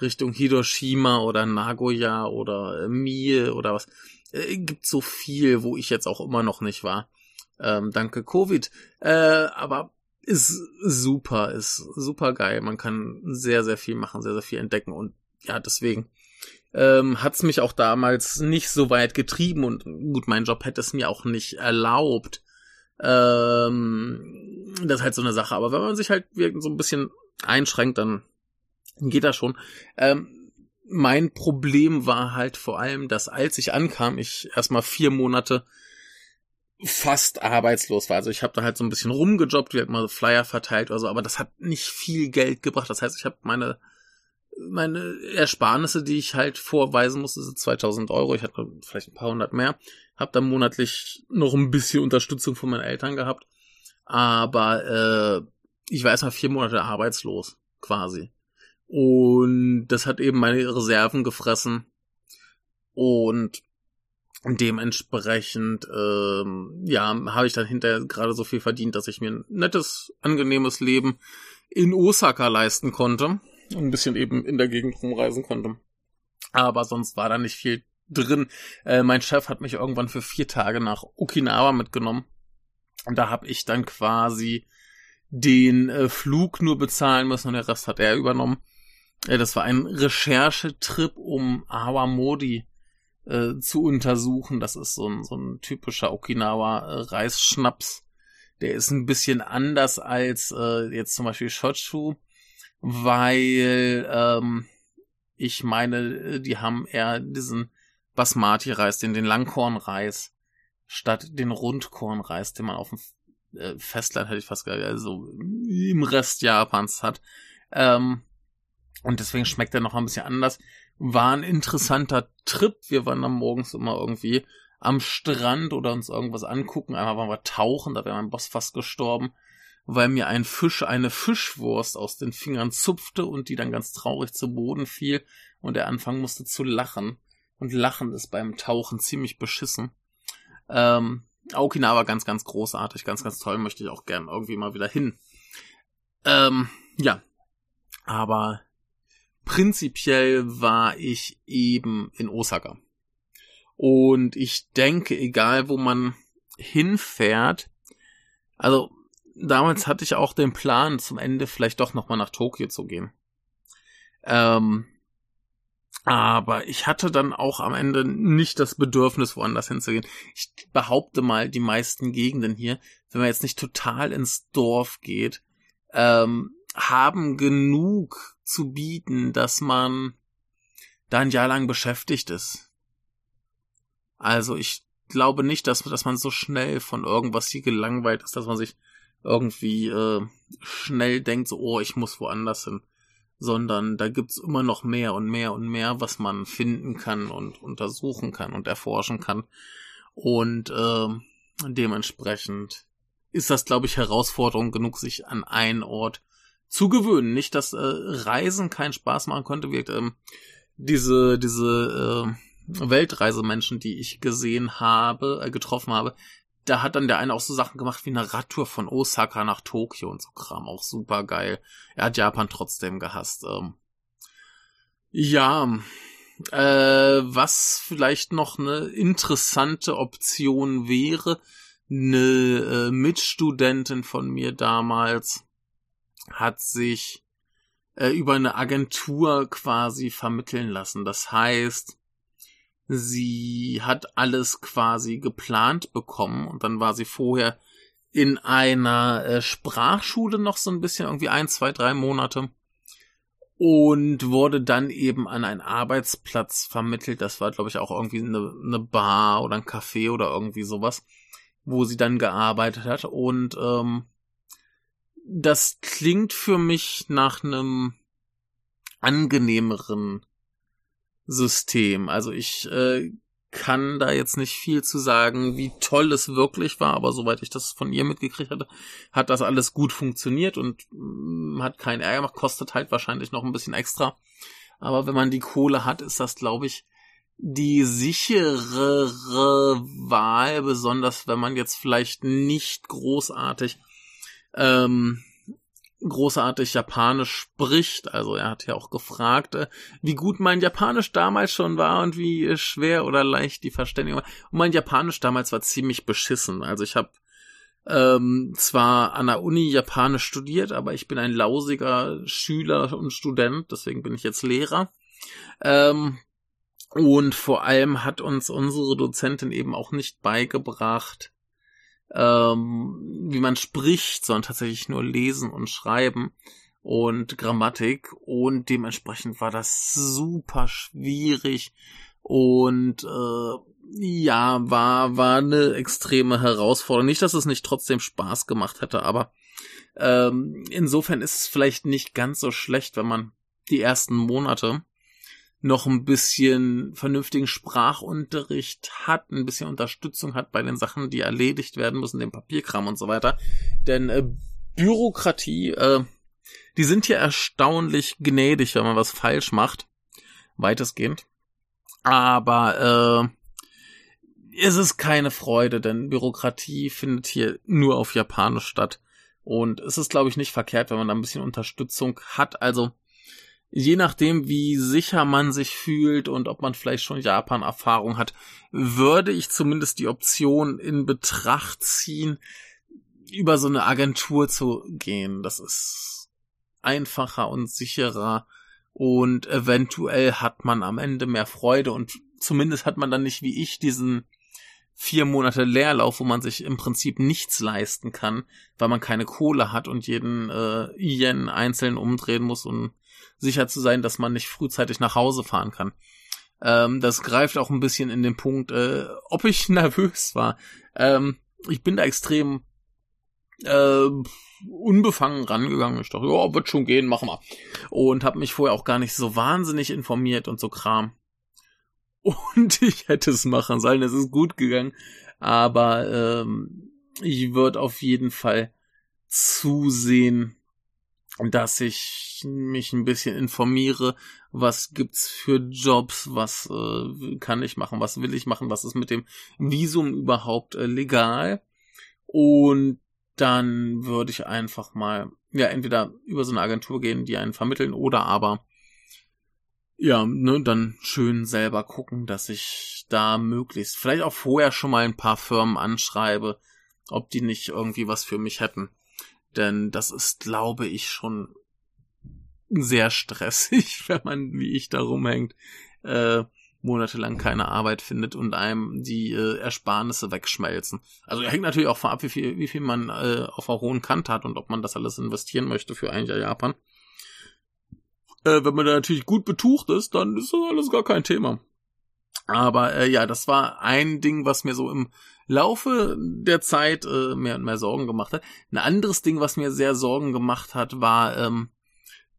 Richtung Hiroshima oder Nagoya oder äh, Mie oder was. Äh, gibt so viel, wo ich jetzt auch immer noch nicht war. Ähm, danke Covid. Äh, aber ist super, ist super geil. Man kann sehr, sehr viel machen, sehr, sehr viel entdecken. Und ja, deswegen ähm, hat mich auch damals nicht so weit getrieben. Und gut, mein Job hätte es mir auch nicht erlaubt. Ähm, das ist halt so eine Sache. Aber wenn man sich halt so ein bisschen einschränkt, dann geht das schon. Ähm, mein Problem war halt vor allem, dass als ich ankam, ich erstmal vier Monate fast arbeitslos war. Also ich habe da halt so ein bisschen rumgejobbt, wie halt mal Flyer verteilt oder so, aber das hat nicht viel Geld gebracht. Das heißt, ich habe meine meine Ersparnisse, die ich halt vorweisen musste, sind 2000 Euro. Ich hatte vielleicht ein paar hundert mehr. Habe dann monatlich noch ein bisschen Unterstützung von meinen Eltern gehabt. Aber äh, ich war erstmal vier Monate arbeitslos, quasi. Und das hat eben meine Reserven gefressen. Und dementsprechend, ähm, ja, habe ich dann hinterher gerade so viel verdient, dass ich mir ein nettes, angenehmes Leben in Osaka leisten konnte. Und ein bisschen eben in der Gegend rumreisen konnte. Aber sonst war da nicht viel drin. Äh, mein Chef hat mich irgendwann für vier Tage nach Okinawa mitgenommen. Und da habe ich dann quasi den äh, Flug nur bezahlen müssen und der Rest hat er übernommen. Ja, das war ein Recherchetrip, um Awamodi äh, zu untersuchen. Das ist so ein, so ein typischer Okinawa-Reisschnaps. Der ist ein bisschen anders als äh, jetzt zum Beispiel Shochu, weil ähm, ich meine, die haben eher diesen Basmati-Reis, den, den Langkornreis, statt den Rundkornreis, den man auf dem äh, Festland, hätte ich fast gesagt, also im Rest Japans hat. Ähm, und deswegen schmeckt er noch ein bisschen anders. War ein interessanter Trip. Wir waren dann morgens immer irgendwie am Strand oder uns irgendwas angucken. Einmal waren wir tauchen, da wäre mein Boss fast gestorben, weil mir ein Fisch eine Fischwurst aus den Fingern zupfte und die dann ganz traurig zu Boden fiel und er anfangen musste zu lachen. und Lachen ist beim Tauchen ziemlich beschissen. Ähm, Okinawa ganz, ganz großartig, ganz, ganz toll, möchte ich auch gern irgendwie mal wieder hin. Ähm, ja. Aber prinzipiell war ich eben in Osaka. Und ich denke, egal wo man hinfährt, also damals hatte ich auch den Plan, zum Ende vielleicht doch nochmal nach Tokio zu gehen. Ähm, aber ich hatte dann auch am Ende nicht das Bedürfnis, woanders hinzugehen. Ich behaupte mal, die meisten Gegenden hier, wenn man jetzt nicht total ins Dorf geht, ähm, haben genug zu bieten, dass man da ein Jahr lang beschäftigt ist. Also ich glaube nicht, dass, dass man so schnell von irgendwas hier gelangweilt ist, dass man sich irgendwie äh, schnell denkt, so, oh, ich muss woanders hin sondern da gibt's immer noch mehr und mehr und mehr, was man finden kann und untersuchen kann und erforschen kann. Und äh, dementsprechend ist das, glaube ich, Herausforderung genug, sich an einen Ort zu gewöhnen. Nicht, dass äh, Reisen keinen Spaß machen könnte. Wirkt, ähm, diese diese äh, Weltreisemenschen, die ich gesehen habe, äh, getroffen habe, da hat dann der eine auch so Sachen gemacht wie eine Radtour von Osaka nach Tokio und so Kram. Auch super geil. Er hat Japan trotzdem gehasst. Ähm, ja, äh, was vielleicht noch eine interessante Option wäre, eine äh, Mitstudentin von mir damals hat sich äh, über eine Agentur quasi vermitteln lassen. Das heißt, sie hat alles quasi geplant bekommen und dann war sie vorher in einer äh, Sprachschule noch so ein bisschen, irgendwie ein, zwei, drei Monate und wurde dann eben an einen Arbeitsplatz vermittelt. Das war, glaube ich, auch irgendwie eine, eine Bar oder ein Café oder irgendwie sowas, wo sie dann gearbeitet hat. Und ähm, das klingt für mich nach einem angenehmeren System. Also ich äh, kann da jetzt nicht viel zu sagen, wie toll es wirklich war, aber soweit ich das von ihr mitgekriegt hatte, hat das alles gut funktioniert und mh, mm, hat keinen Ärger gemacht, kostet halt wahrscheinlich noch ein bisschen extra. Aber wenn man die Kohle hat, ist das, glaube ich, die sicherere Wahl, besonders wenn man jetzt vielleicht nicht großartig ähm, großartig Japanisch spricht. Also er hat ja auch gefragt, äh, wie gut mein Japanisch damals schon war und wie äh, schwer oder leicht die Verständigung war. Und mein Japanisch damals war ziemlich beschissen. Also ich habe ähm, zwar an der Uni Japanisch studiert, aber ich bin ein lausiger Schüler und Student, deswegen bin ich jetzt Lehrer. Ähm, und vor allem hat uns unsere Dozentin eben auch nicht beigebracht, ähm, wie man spricht, sondern tatsächlich nur lesen und schreiben und Grammatik und dementsprechend war das super schwierig und äh, ja, war, war eine extreme Herausforderung. Nicht, dass es nicht trotzdem Spaß gemacht hätte, aber ähm, insofern ist es vielleicht nicht ganz so schlecht, wenn man die ersten Monate noch ein bisschen vernünftigen Sprachunterricht hat, ein bisschen Unterstützung hat bei den Sachen, die erledigt werden müssen, dem Papierkram und so weiter. Denn äh, Bürokratie, äh, die sind hier erstaunlich gnädig, wenn man was falsch macht. Weitestgehend. Aber äh, es ist keine Freude, denn Bürokratie findet hier nur auf Japanisch statt. Und es ist, glaube ich, nicht verkehrt, wenn man da ein bisschen Unterstützung hat. Also je nachdem, wie sicher man sich fühlt und ob man vielleicht schon Japan-Erfahrung hat, würde ich zumindest die Option in Betracht ziehen, über so eine Agentur zu gehen. Das ist einfacher und sicherer und eventuell hat man am Ende mehr Freude und zumindest hat man dann nicht wie ich diesen vier Monate Leerlauf, wo man sich im Prinzip nichts leisten kann, weil man keine Kohle hat und jeden äh, Yen einzeln umdrehen muss, um sicher zu sein, dass man nicht frühzeitig nach Hause fahren kann. Ähm, das greift auch ein bisschen in den Punkt, äh, ob ich nervös war. Ähm, ich bin da extrem äh, unbefangen rangegangen. Ich dachte, ja, wird schon gehen, machen wir. Und habe mich vorher auch gar nicht so wahnsinnig informiert und so Kram. Und ich hätte es machen sollen, es ist gut gegangen. Aber ähm, ich würde auf jeden Fall zusehen, dass ich mich ein bisschen informiere, was gibt's für Jobs, was äh, kann ich machen, was will ich machen, was ist mit dem Visum überhaupt äh, legal. Und dann würde ich einfach mal, ja, entweder über so eine Agentur gehen, die einen vermitteln, oder aber, ja, ne, dann schön selber gucken, dass ich da möglichst, vielleicht auch vorher schon mal ein paar Firmen anschreibe, ob die nicht irgendwie was für mich hätten. Denn das ist, glaube ich, schon sehr stressig, wenn man, wie ich, da rumhängt, äh, monatelang keine Arbeit findet und einem die äh, Ersparnisse wegschmelzen. Also hängt natürlich auch von ab, wie viel, wie viel man äh, auf einer hohen Kante hat und ob man das alles investieren möchte für ein Jahr Japan. Äh, wenn man da natürlich gut betucht ist, dann ist das alles gar kein Thema. Aber äh, ja, das war ein Ding, was mir so im Laufe der Zeit äh, mehr und mehr Sorgen gemacht hat. Ein anderes Ding, was mir sehr Sorgen gemacht hat, war, ähm,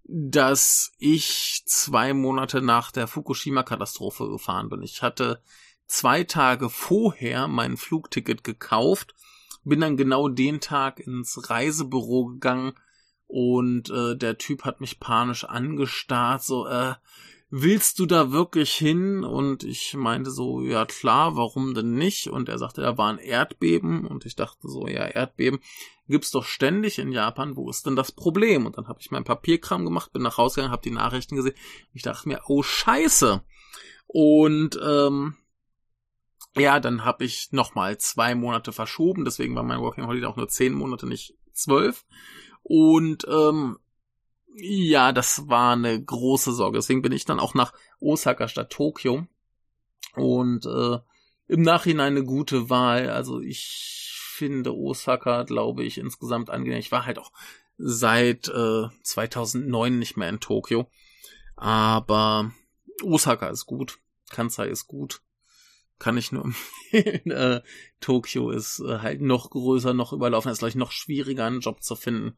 dass ich zwei Monate nach der Fukushima-Katastrophe gefahren bin. Ich hatte zwei Tage vorher mein Flugticket gekauft, bin dann genau den Tag ins Reisebüro gegangen und äh, der Typ hat mich panisch angestarrt, so, äh, willst du da wirklich hin? Und ich meinte so, ja klar, warum denn nicht? Und er sagte, da war ein Erdbeben. Und ich dachte so, ja, Erdbeben gibt's doch ständig in Japan. Wo ist denn das Problem? Und dann habe ich mein Papierkram gemacht, bin nach Hause gegangen, habe die Nachrichten gesehen. Ich dachte mir, oh Scheiße. Und ähm, ja, dann habe ich nochmal zwei Monate verschoben. Deswegen war mein Working Holiday auch nur zehn Monate, nicht zwölf. Und ähm, ja, das war eine große Sorge. Deswegen bin ich dann auch nach Osaka statt Tokio. Und äh, im Nachhinein eine gute Wahl. Also ich finde Osaka, glaube ich, insgesamt angenehm. Ich war halt auch seit äh, 2009 nicht mehr in Tokio. Aber Osaka ist gut. Kansai ist gut. Kann ich nur empfehlen. äh, Tokio ist äh, halt noch größer, noch überlaufen. Ist gleich noch schwieriger, einen Job zu finden.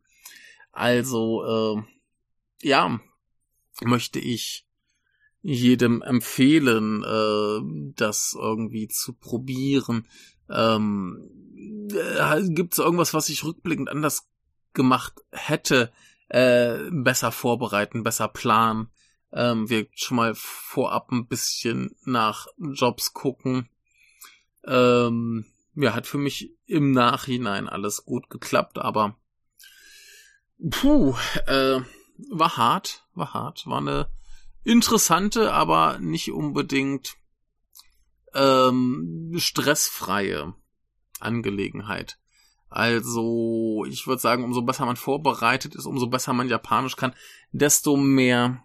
Also, äh, ja, möchte ich jedem empfehlen, äh, das irgendwie zu probieren. Ähm, äh, Gibt es irgendwas, was ich rückblickend anders gemacht hätte? Äh, besser vorbereiten, besser planen. Ähm, wir schon mal vorab ein bisschen nach Jobs gucken. Ähm, ja, hat für mich im Nachhinein alles gut geklappt, aber puh, äh, war hart, war hart, war eine interessante, aber nicht unbedingt ähm, stressfreie Angelegenheit. Also, ich würde sagen, umso besser man vorbereitet ist, umso besser man Japanisch kann, desto mehr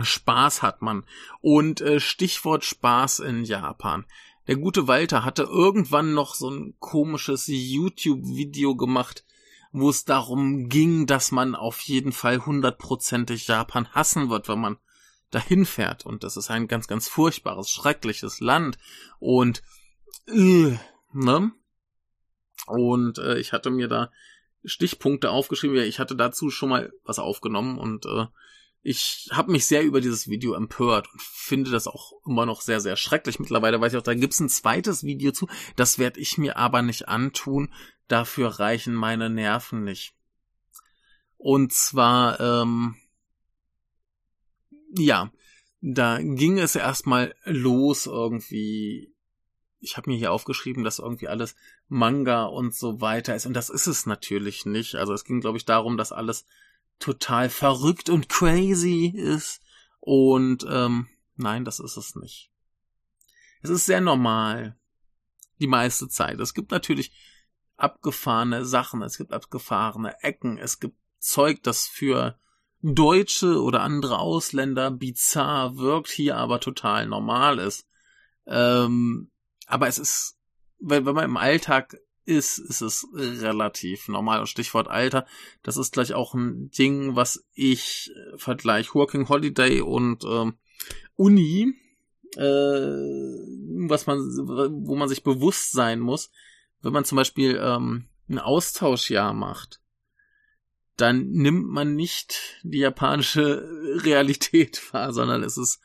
Spaß hat man. Und äh, Stichwort Spaß in Japan. Der gute Walter hatte irgendwann noch so ein komisches YouTube-Video gemacht, wo es darum ging, dass man auf jeden Fall hundertprozentig Japan hassen wird, wenn man dahin fährt. Und das ist ein ganz, ganz furchtbares, schreckliches Land. Und, äh, ne? Und äh, ich hatte mir da Stichpunkte aufgeschrieben. Ich hatte dazu schon mal was aufgenommen und äh, ich habe mich sehr über dieses Video empört und finde das auch immer noch sehr, sehr schrecklich. Mittlerweile weiß ich auch, da gibt's ein zweites Video zu. Das werde ich mir aber nicht antun. Dafür reichen meine Nerven nicht. Und zwar, ähm, ja, da ging es erstmal los irgendwie. Ich habe mir hier aufgeschrieben, dass irgendwie alles Manga und so weiter ist. Und das ist es natürlich nicht. Also es ging, glaube ich, darum, dass alles total verrückt und crazy ist. Und ähm, nein, das ist es nicht. Es ist sehr normal. Die meiste Zeit. Es gibt natürlich abgefahrene Sachen, es gibt abgefahrene Ecken, es gibt Zeug, das für Deutsche oder andere Ausländer bizarr wirkt, hier aber total normal ist. Ähm, aber es ist, wenn, wenn man im Alltag ist, ist es relativ normal. Stichwort Alter, das ist gleich auch ein Ding, was ich äh, vergleiche Working Holiday und ähm, Uni, äh, was man, wo man sich bewusst sein muss, wenn man zum Beispiel ähm, ein Austauschjahr macht, dann nimmt man nicht die japanische Realität wahr, sondern es ist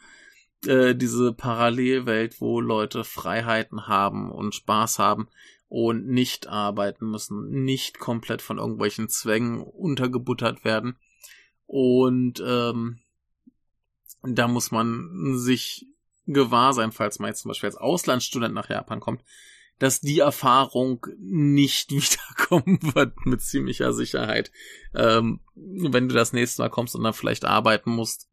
äh, diese Parallelwelt, wo Leute Freiheiten haben und Spaß haben und nicht arbeiten müssen, nicht komplett von irgendwelchen Zwängen untergebuttert werden. Und ähm, da muss man sich gewahr sein, falls man jetzt zum Beispiel als Auslandsstudent nach Japan kommt, dass die Erfahrung nicht wiederkommen wird mit ziemlicher Sicherheit. Ähm, wenn du das nächste Mal kommst und dann vielleicht arbeiten musst,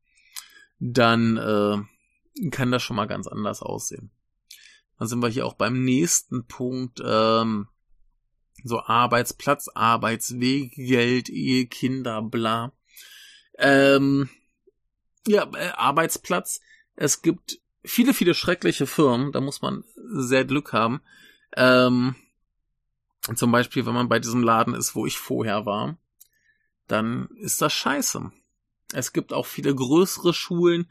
dann äh, kann das schon mal ganz anders aussehen. Dann sind wir hier auch beim nächsten Punkt. Ähm, so Arbeitsplatz, Arbeitsweg, Geld, Ehe, Kinder, bla. Ähm, ja, äh, Arbeitsplatz. Es gibt viele, viele schreckliche Firmen, da muss man sehr Glück haben. Ähm, zum Beispiel, wenn man bei diesem Laden ist, wo ich vorher war, dann ist das scheiße. Es gibt auch viele größere Schulen.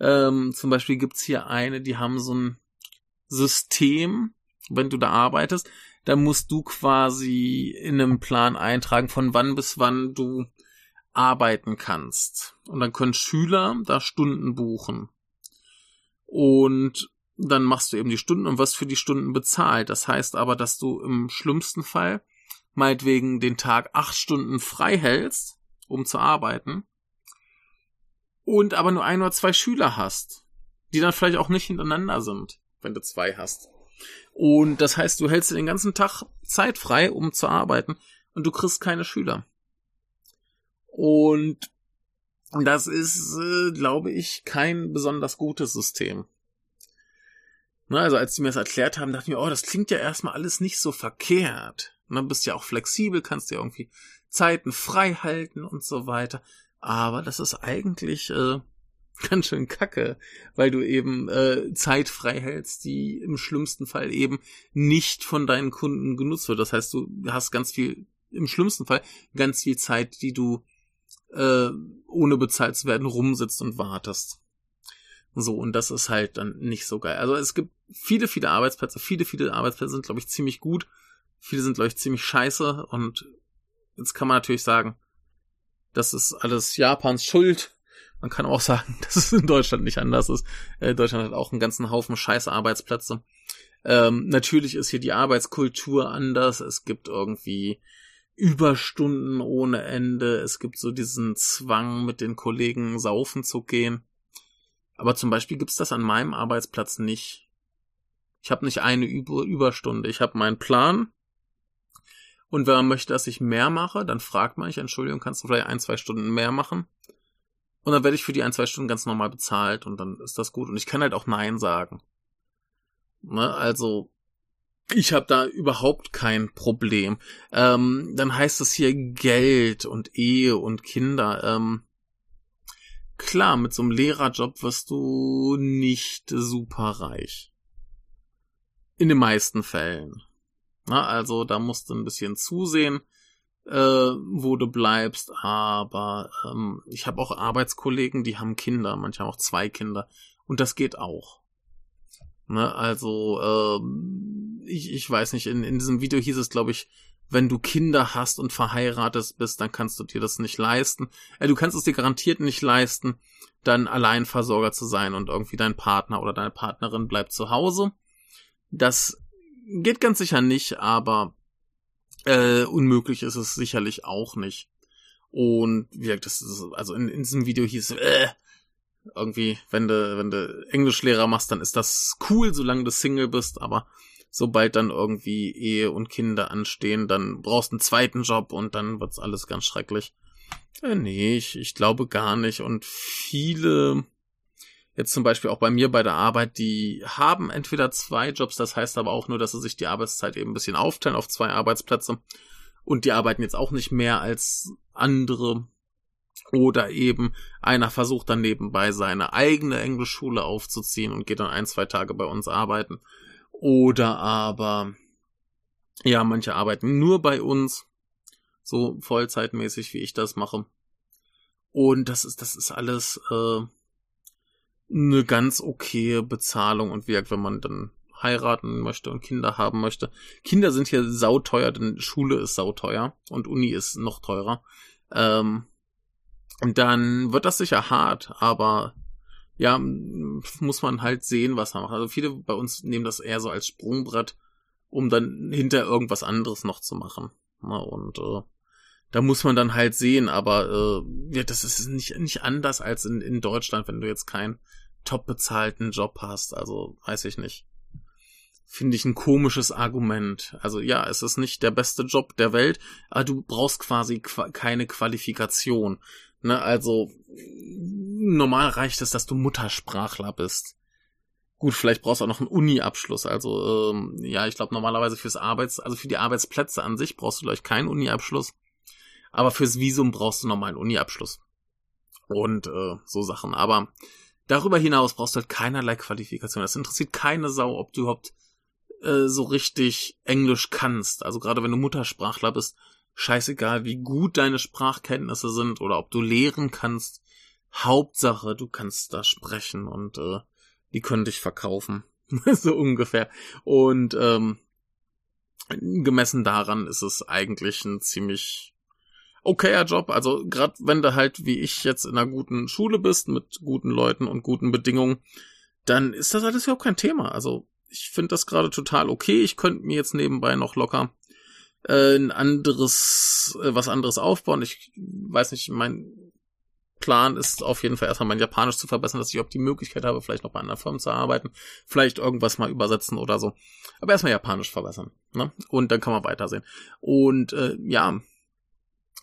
Ähm, zum Beispiel gibt's hier eine, die haben so ein System, wenn du da arbeitest, dann musst du quasi in einem Plan eintragen, von wann bis wann du arbeiten kannst. Und dann können Schüler da Stunden buchen. Und dann machst du eben die Stunden und wirst für die Stunden bezahlt. Das heißt aber, dass du im schlimmsten Fall meinetwegen den Tag acht Stunden frei hältst, um zu arbeiten, und aber nur ein oder zwei Schüler hast, die dann vielleicht auch nicht hintereinander sind, wenn du zwei hast. Und das heißt, du hältst den ganzen Tag Zeit frei, um zu arbeiten, und du kriegst keine Schüler. Und das ist, äh, glaube ich, kein besonders gutes System. Ne, also als die mir das erklärt haben, dachte ich mir, oh, das klingt ja erstmal alles nicht so verkehrt. Und dann bist ja auch flexibel, kannst dir irgendwie Zeiten frei halten und so weiter. Aber das ist eigentlich äh, ganz schön kacke, weil du eben äh, Zeit frei hältst, die im schlimmsten Fall eben nicht von deinen Kunden genutzt wird. Das heißt, du hast ganz viel, im schlimmsten Fall, ganz viel Zeit, die du äh, ohne bezahlt zu werden rumsitzt und wartest. So, und das ist halt dann nicht so geil. Also es gibt viele, viele Arbeitsplätze, viele, viele Arbeitsplätze sind, glaube ich, ziemlich gut. Viele sind, glaube ich, ziemlich scheiße. Und jetzt kann man natürlich sagen, das ist alles Japans Schuld. Man kann auch sagen, dass es in Deutschland nicht anders ist. Äh, Deutschland hat auch einen ganzen Haufen scheiße Arbeitsplätze. Ähm, natürlich ist hier die Arbeitskultur anders. Es gibt irgendwie Überstunden ohne Ende. Es gibt so diesen Zwang, mit den Kollegen saufen zu gehen. Aber zum Beispiel gibt's das an meinem Arbeitsplatz nicht. Ich habe nicht eine Über Überstunde. Ich habe meinen Plan. Und wenn man möchte, dass ich mehr mache, dann fragt man mich, Entschuldigung, kannst du vielleicht ein, zwei Stunden mehr machen? Und dann werde ich für die ein, zwei Stunden ganz normal bezahlt und dann ist das gut. Und ich kann halt auch Nein sagen. Ne? Also, ich habe da überhaupt kein Problem. Ähm, dann heißt es hier Geld und Ehe und Kinder. Ähm, klar, mit so einem Lehrerjob wirst du nicht super reich. In den meisten Fällen. Na, also da musst du ein bisschen zusehen, äh, wo du bleibst. Aber ähm, ich habe auch Arbeitskollegen, die haben Kinder, manche haben auch zwei Kinder. Und das geht auch. Ne, also, ähm, ich, ich weiß nicht, in, in diesem Video hieß es, glaube ich, wenn du Kinder hast und verheiratet bist, dann kannst du dir das nicht leisten. Äh, du kannst es dir garantiert nicht leisten, dann Alleinversorger zu sein und irgendwie dein Partner oder deine Partnerin bleibt zu Hause. Das geht ganz sicher nicht, aber äh, unmöglich ist es sicherlich auch nicht. Und wie gesagt, das ist, also in, in diesem Video hieß äh, irgendwie, wenn du, wenn du Englischlehrer machst, dann ist das cool, solange du Single bist, aber sobald dann irgendwie Ehe und Kinder anstehen, dann brauchst du einen zweiten Job und dann wird's alles ganz schrecklich. Äh, nee, ich, ich glaube gar nicht. Und viele, jetzt zum Beispiel auch bei mir bei der Arbeit, die haben entweder zwei Jobs, das heißt aber auch nur, dass sie sich die Arbeitszeit eben ein bisschen aufteilen auf zwei Arbeitsplätze. Und die arbeiten jetzt auch nicht mehr als andere oder eben einer versucht dann nebenbei seine eigene Englischschule aufzuziehen und geht dann ein, zwei Tage bei uns arbeiten. Oder aber, ja, manche arbeiten nur bei uns, so vollzeitmäßig, wie ich das mache. Und das ist, das ist alles äh, eine ganz okaye Bezahlung und wirkt, wenn man dann heiraten möchte und Kinder haben möchte. Kinder sind hier sauteuer, denn Schule ist sauteuer und Uni ist noch teurer. Ähm, dann wird das sicher hart, aber ja, muss man halt sehen, was man macht. Also viele bei uns nehmen das eher so als Sprungbrett, um dann hinter irgendwas anderes noch zu machen. Und äh, da muss man dann halt sehen, aber äh, ja, das ist nicht, nicht anders als in, in Deutschland, wenn du jetzt keinen top bezahlten Job hast. Also, weiß ich nicht. Finde ich ein komisches Argument. Also ja, es ist nicht der beste Job der Welt, aber du brauchst quasi qua keine Qualifikation. Ne, also normal reicht es, dass du Muttersprachler bist. Gut, vielleicht brauchst du auch noch einen Uni-Abschluss. Also ähm, ja, ich glaube normalerweise fürs Arbeits, also für die Arbeitsplätze an sich brauchst du vielleicht keinen Uni-Abschluss. Aber fürs Visum brauchst du nochmal einen Uni-Abschluss. Und äh, so Sachen. Aber darüber hinaus brauchst du halt keinerlei Qualifikation. Das interessiert keine Sau, ob du überhaupt äh, so richtig Englisch kannst. Also gerade wenn du Muttersprachler bist, scheißegal, wie gut deine Sprachkenntnisse sind oder ob du lehren kannst. Hauptsache, du kannst da sprechen und äh, die können dich verkaufen. so ungefähr. Und ähm, gemessen daran ist es eigentlich ein ziemlich okayer Job. Also gerade wenn du halt wie ich jetzt in einer guten Schule bist, mit guten Leuten und guten Bedingungen, dann ist das alles überhaupt kein Thema. Also ich finde das gerade total okay. Ich könnte mir jetzt nebenbei noch locker äh, ein anderes, äh, was anderes aufbauen. Ich weiß nicht, mein Plan ist auf jeden Fall erstmal mein Japanisch zu verbessern, dass ich auch die Möglichkeit habe, vielleicht noch bei einer Firma zu arbeiten, vielleicht irgendwas mal übersetzen oder so. Aber erstmal Japanisch verbessern. Ne? Und dann kann man weitersehen. Und äh, ja,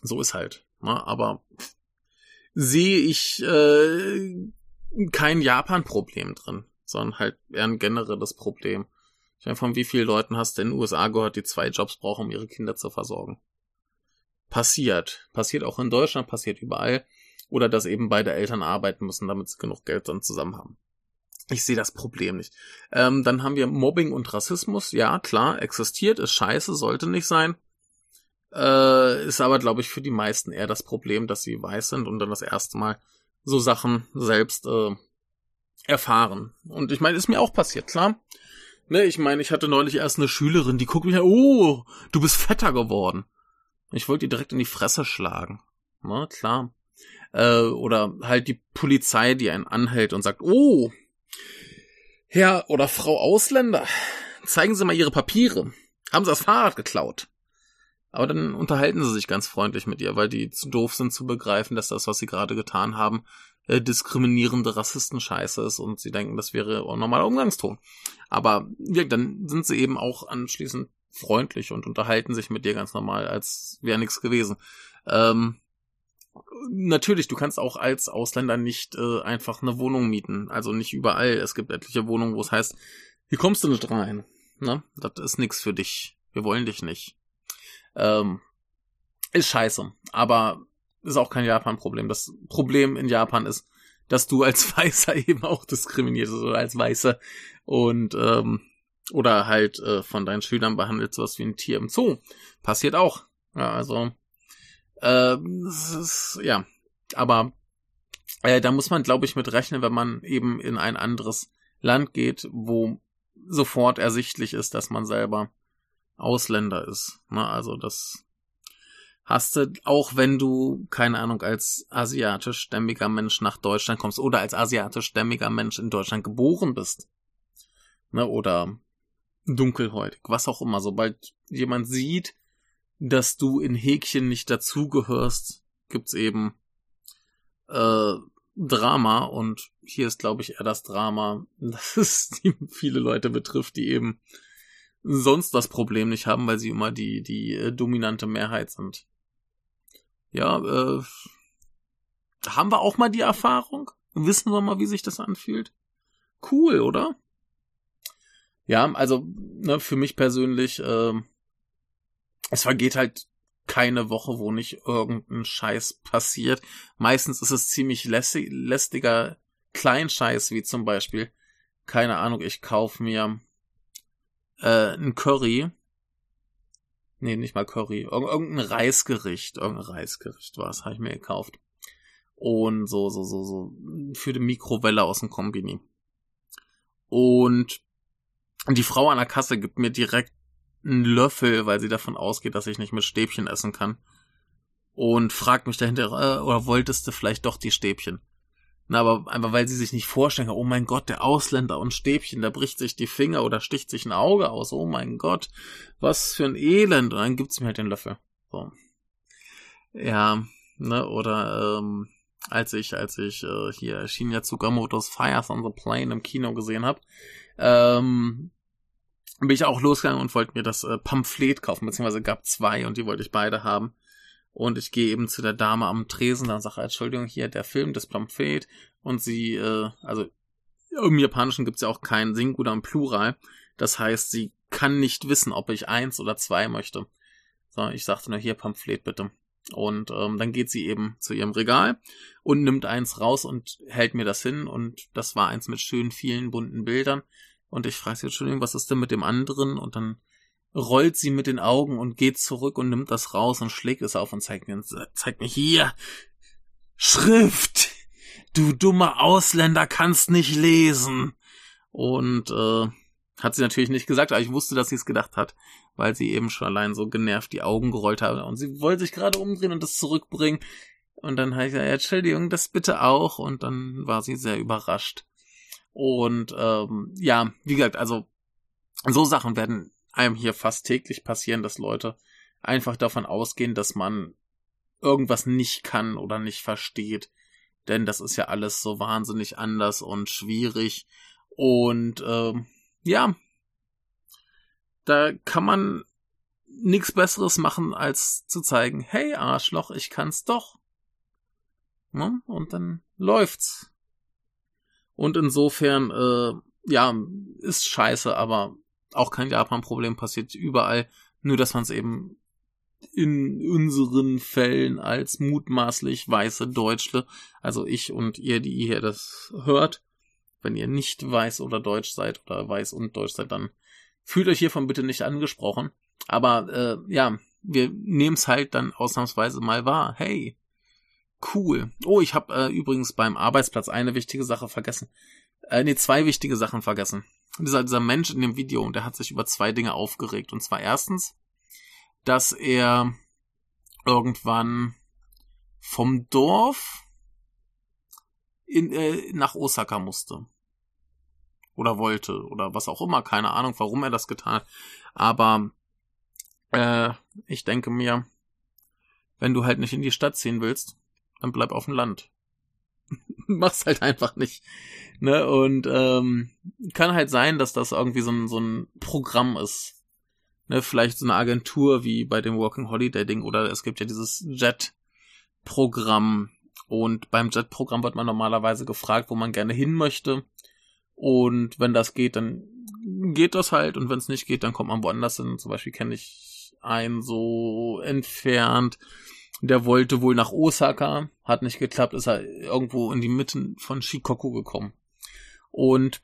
so ist halt. Ne? Aber sehe ich äh, kein Japan-Problem drin, sondern halt eher ein generelles Problem. Ich meine, von wie vielen Leuten hast du in den USA gehört, die zwei Jobs brauchen, um ihre Kinder zu versorgen? Passiert. Passiert auch in Deutschland, passiert überall. Oder dass eben beide Eltern arbeiten müssen, damit sie genug Geld dann zusammen haben. Ich sehe das Problem nicht. Ähm, dann haben wir Mobbing und Rassismus. Ja, klar, existiert, ist scheiße, sollte nicht sein. Äh, ist aber, glaube ich, für die meisten eher das Problem, dass sie weiß sind und dann das erste Mal so Sachen selbst äh, erfahren. Und ich meine, ist mir auch passiert, klar. Ne, ich meine, ich hatte neulich erst eine Schülerin, die guckt mich an, oh, du bist fetter geworden. Ich wollte ihr direkt in die Fresse schlagen. Na, klar. Äh, oder halt die Polizei, die einen anhält und sagt, oh, Herr oder Frau Ausländer, zeigen Sie mal Ihre Papiere. Haben Sie das Fahrrad geklaut? Aber dann unterhalten sie sich ganz freundlich mit ihr, weil die zu doof sind zu begreifen, dass das, was sie gerade getan haben, äh, diskriminierende Rassistenscheiße ist und sie denken, das wäre ein normaler Umgangston. Aber ja, dann sind sie eben auch anschließend freundlich und unterhalten sich mit dir ganz normal, als wäre nichts gewesen. Ähm, natürlich, du kannst auch als Ausländer nicht äh, einfach eine Wohnung mieten. Also nicht überall. Es gibt etliche Wohnungen, wo es heißt, hier kommst du nicht rein. Ne? Das ist nichts für dich. Wir wollen dich nicht. Ähm, ist scheiße, aber ist auch kein Japan-Problem. Das Problem in Japan ist, dass du als Weißer eben auch diskriminiert wirst oder als Weiße und ähm, oder halt äh, von deinen Schülern behandelt sowas wie ein Tier im Zoo. Passiert auch. Ja, also äh, ist, ja, aber äh, da muss man, glaube ich, mit rechnen, wenn man eben in ein anderes Land geht, wo sofort ersichtlich ist, dass man selber Ausländer ist. Ne? Also das hast du, auch wenn du, keine Ahnung, als asiatischstämmiger Mensch nach Deutschland kommst oder als asiatischstämmiger Mensch in Deutschland geboren bist. Ne? Oder dunkelhäutig, was auch immer. Sobald jemand sieht, dass du in Häkchen nicht dazugehörst, gibt's eben äh, Drama und hier ist, glaube ich, eher das Drama, dass es viele Leute betrifft, die eben sonst das Problem nicht haben, weil sie immer die, die äh, dominante Mehrheit sind. Ja, äh, haben wir auch mal die Erfahrung? Wissen wir mal, wie sich das anfühlt? Cool, oder? Ja, also ne, für mich persönlich, äh, es vergeht halt keine Woche, wo nicht irgendein Scheiß passiert. Meistens ist es ziemlich lästig, lästiger Kleinscheiß, wie zum Beispiel, keine Ahnung, ich kauf mir äh, ein Curry. Nee, nicht mal Curry. Ir irgendein Reisgericht. Irgendein Reisgericht war es, habe ich mir gekauft. Und so, so, so, so für die Mikrowelle aus dem Kombini. Und die Frau an der Kasse gibt mir direkt einen Löffel, weil sie davon ausgeht, dass ich nicht mit Stäbchen essen kann. Und fragt mich dahinter, äh, oder wolltest du vielleicht doch die Stäbchen? Na, aber einfach weil sie sich nicht vorstellen oh mein Gott, der Ausländer und Stäbchen, da bricht sich die Finger oder sticht sich ein Auge aus, oh mein Gott, was für ein Elend. Und dann gibt's mir halt den Löffel. So. Ja, ne, oder ähm, als ich, als ich äh, hier Shinya Tsukamotos Fires on the Plane im Kino gesehen habe, ähm, bin ich auch losgegangen und wollte mir das äh, Pamphlet kaufen, beziehungsweise gab zwei und die wollte ich beide haben. Und ich gehe eben zu der Dame am Tresen, dann sage Entschuldigung, hier der Film, das Pamphlet. Und sie, äh, also im Japanischen gibt's ja auch kein Singular und Plural. Das heißt, sie kann nicht wissen, ob ich eins oder zwei möchte. So, ich sagte nur hier Pamphlet bitte. Und ähm, dann geht sie eben zu ihrem Regal und nimmt eins raus und hält mir das hin. Und das war eins mit schönen vielen bunten Bildern. Und ich frage sie, Entschuldigung, was ist denn mit dem anderen? Und dann rollt sie mit den Augen und geht zurück und nimmt das raus und schlägt es auf und zeigt mir, zeigt mir hier Schrift. Du dummer Ausländer kannst nicht lesen. Und äh, hat sie natürlich nicht gesagt, aber ich wusste, dass sie es gedacht hat, weil sie eben schon allein so genervt die Augen gerollt hat und sie wollte sich gerade umdrehen und das zurückbringen. Und dann habe ich gesagt, ja, Entschuldigung, das bitte auch. Und dann war sie sehr überrascht. Und ähm, ja, wie gesagt, also so Sachen werden einem hier fast täglich passieren, dass Leute einfach davon ausgehen, dass man irgendwas nicht kann oder nicht versteht. Denn das ist ja alles so wahnsinnig anders und schwierig. Und ähm, ja, da kann man nichts Besseres machen, als zu zeigen, hey Arschloch, ich kann's doch. Ne? Und dann läuft's. Und insofern, äh, ja, ist scheiße, aber auch kein Japan-Problem passiert überall, nur dass man es eben in unseren Fällen als mutmaßlich weiße Deutsche, also ich und ihr, die ihr das hört, wenn ihr nicht weiß oder deutsch seid oder weiß und deutsch seid, dann fühlt euch hiervon bitte nicht angesprochen. Aber äh, ja, wir nehmen es halt dann ausnahmsweise mal wahr. Hey, cool. Oh, ich habe äh, übrigens beim Arbeitsplatz eine wichtige Sache vergessen. Äh, nee, zwei wichtige Sachen vergessen dieser, dieser Mensch in dem Video, der hat sich über zwei Dinge aufgeregt. Und zwar erstens, dass er irgendwann vom Dorf in, äh, nach Osaka musste. Oder wollte. Oder was auch immer. Keine Ahnung, warum er das getan hat. Aber äh, ich denke mir, wenn du halt nicht in die Stadt ziehen willst, dann bleib auf dem Land. Mach's halt einfach nicht. Ne? Und ähm, kann halt sein, dass das irgendwie so ein, so ein Programm ist. Ne? Vielleicht so eine Agentur wie bei dem Working Holiday Ding oder es gibt ja dieses Jet-Programm. Und beim Jet-Programm wird man normalerweise gefragt, wo man gerne hin möchte. Und wenn das geht, dann geht das halt. Und wenn es nicht geht, dann kommt man woanders hin. Zum Beispiel kenne ich einen so entfernt der wollte wohl nach Osaka, hat nicht geklappt, ist er irgendwo in die Mitte von Shikoku gekommen. Und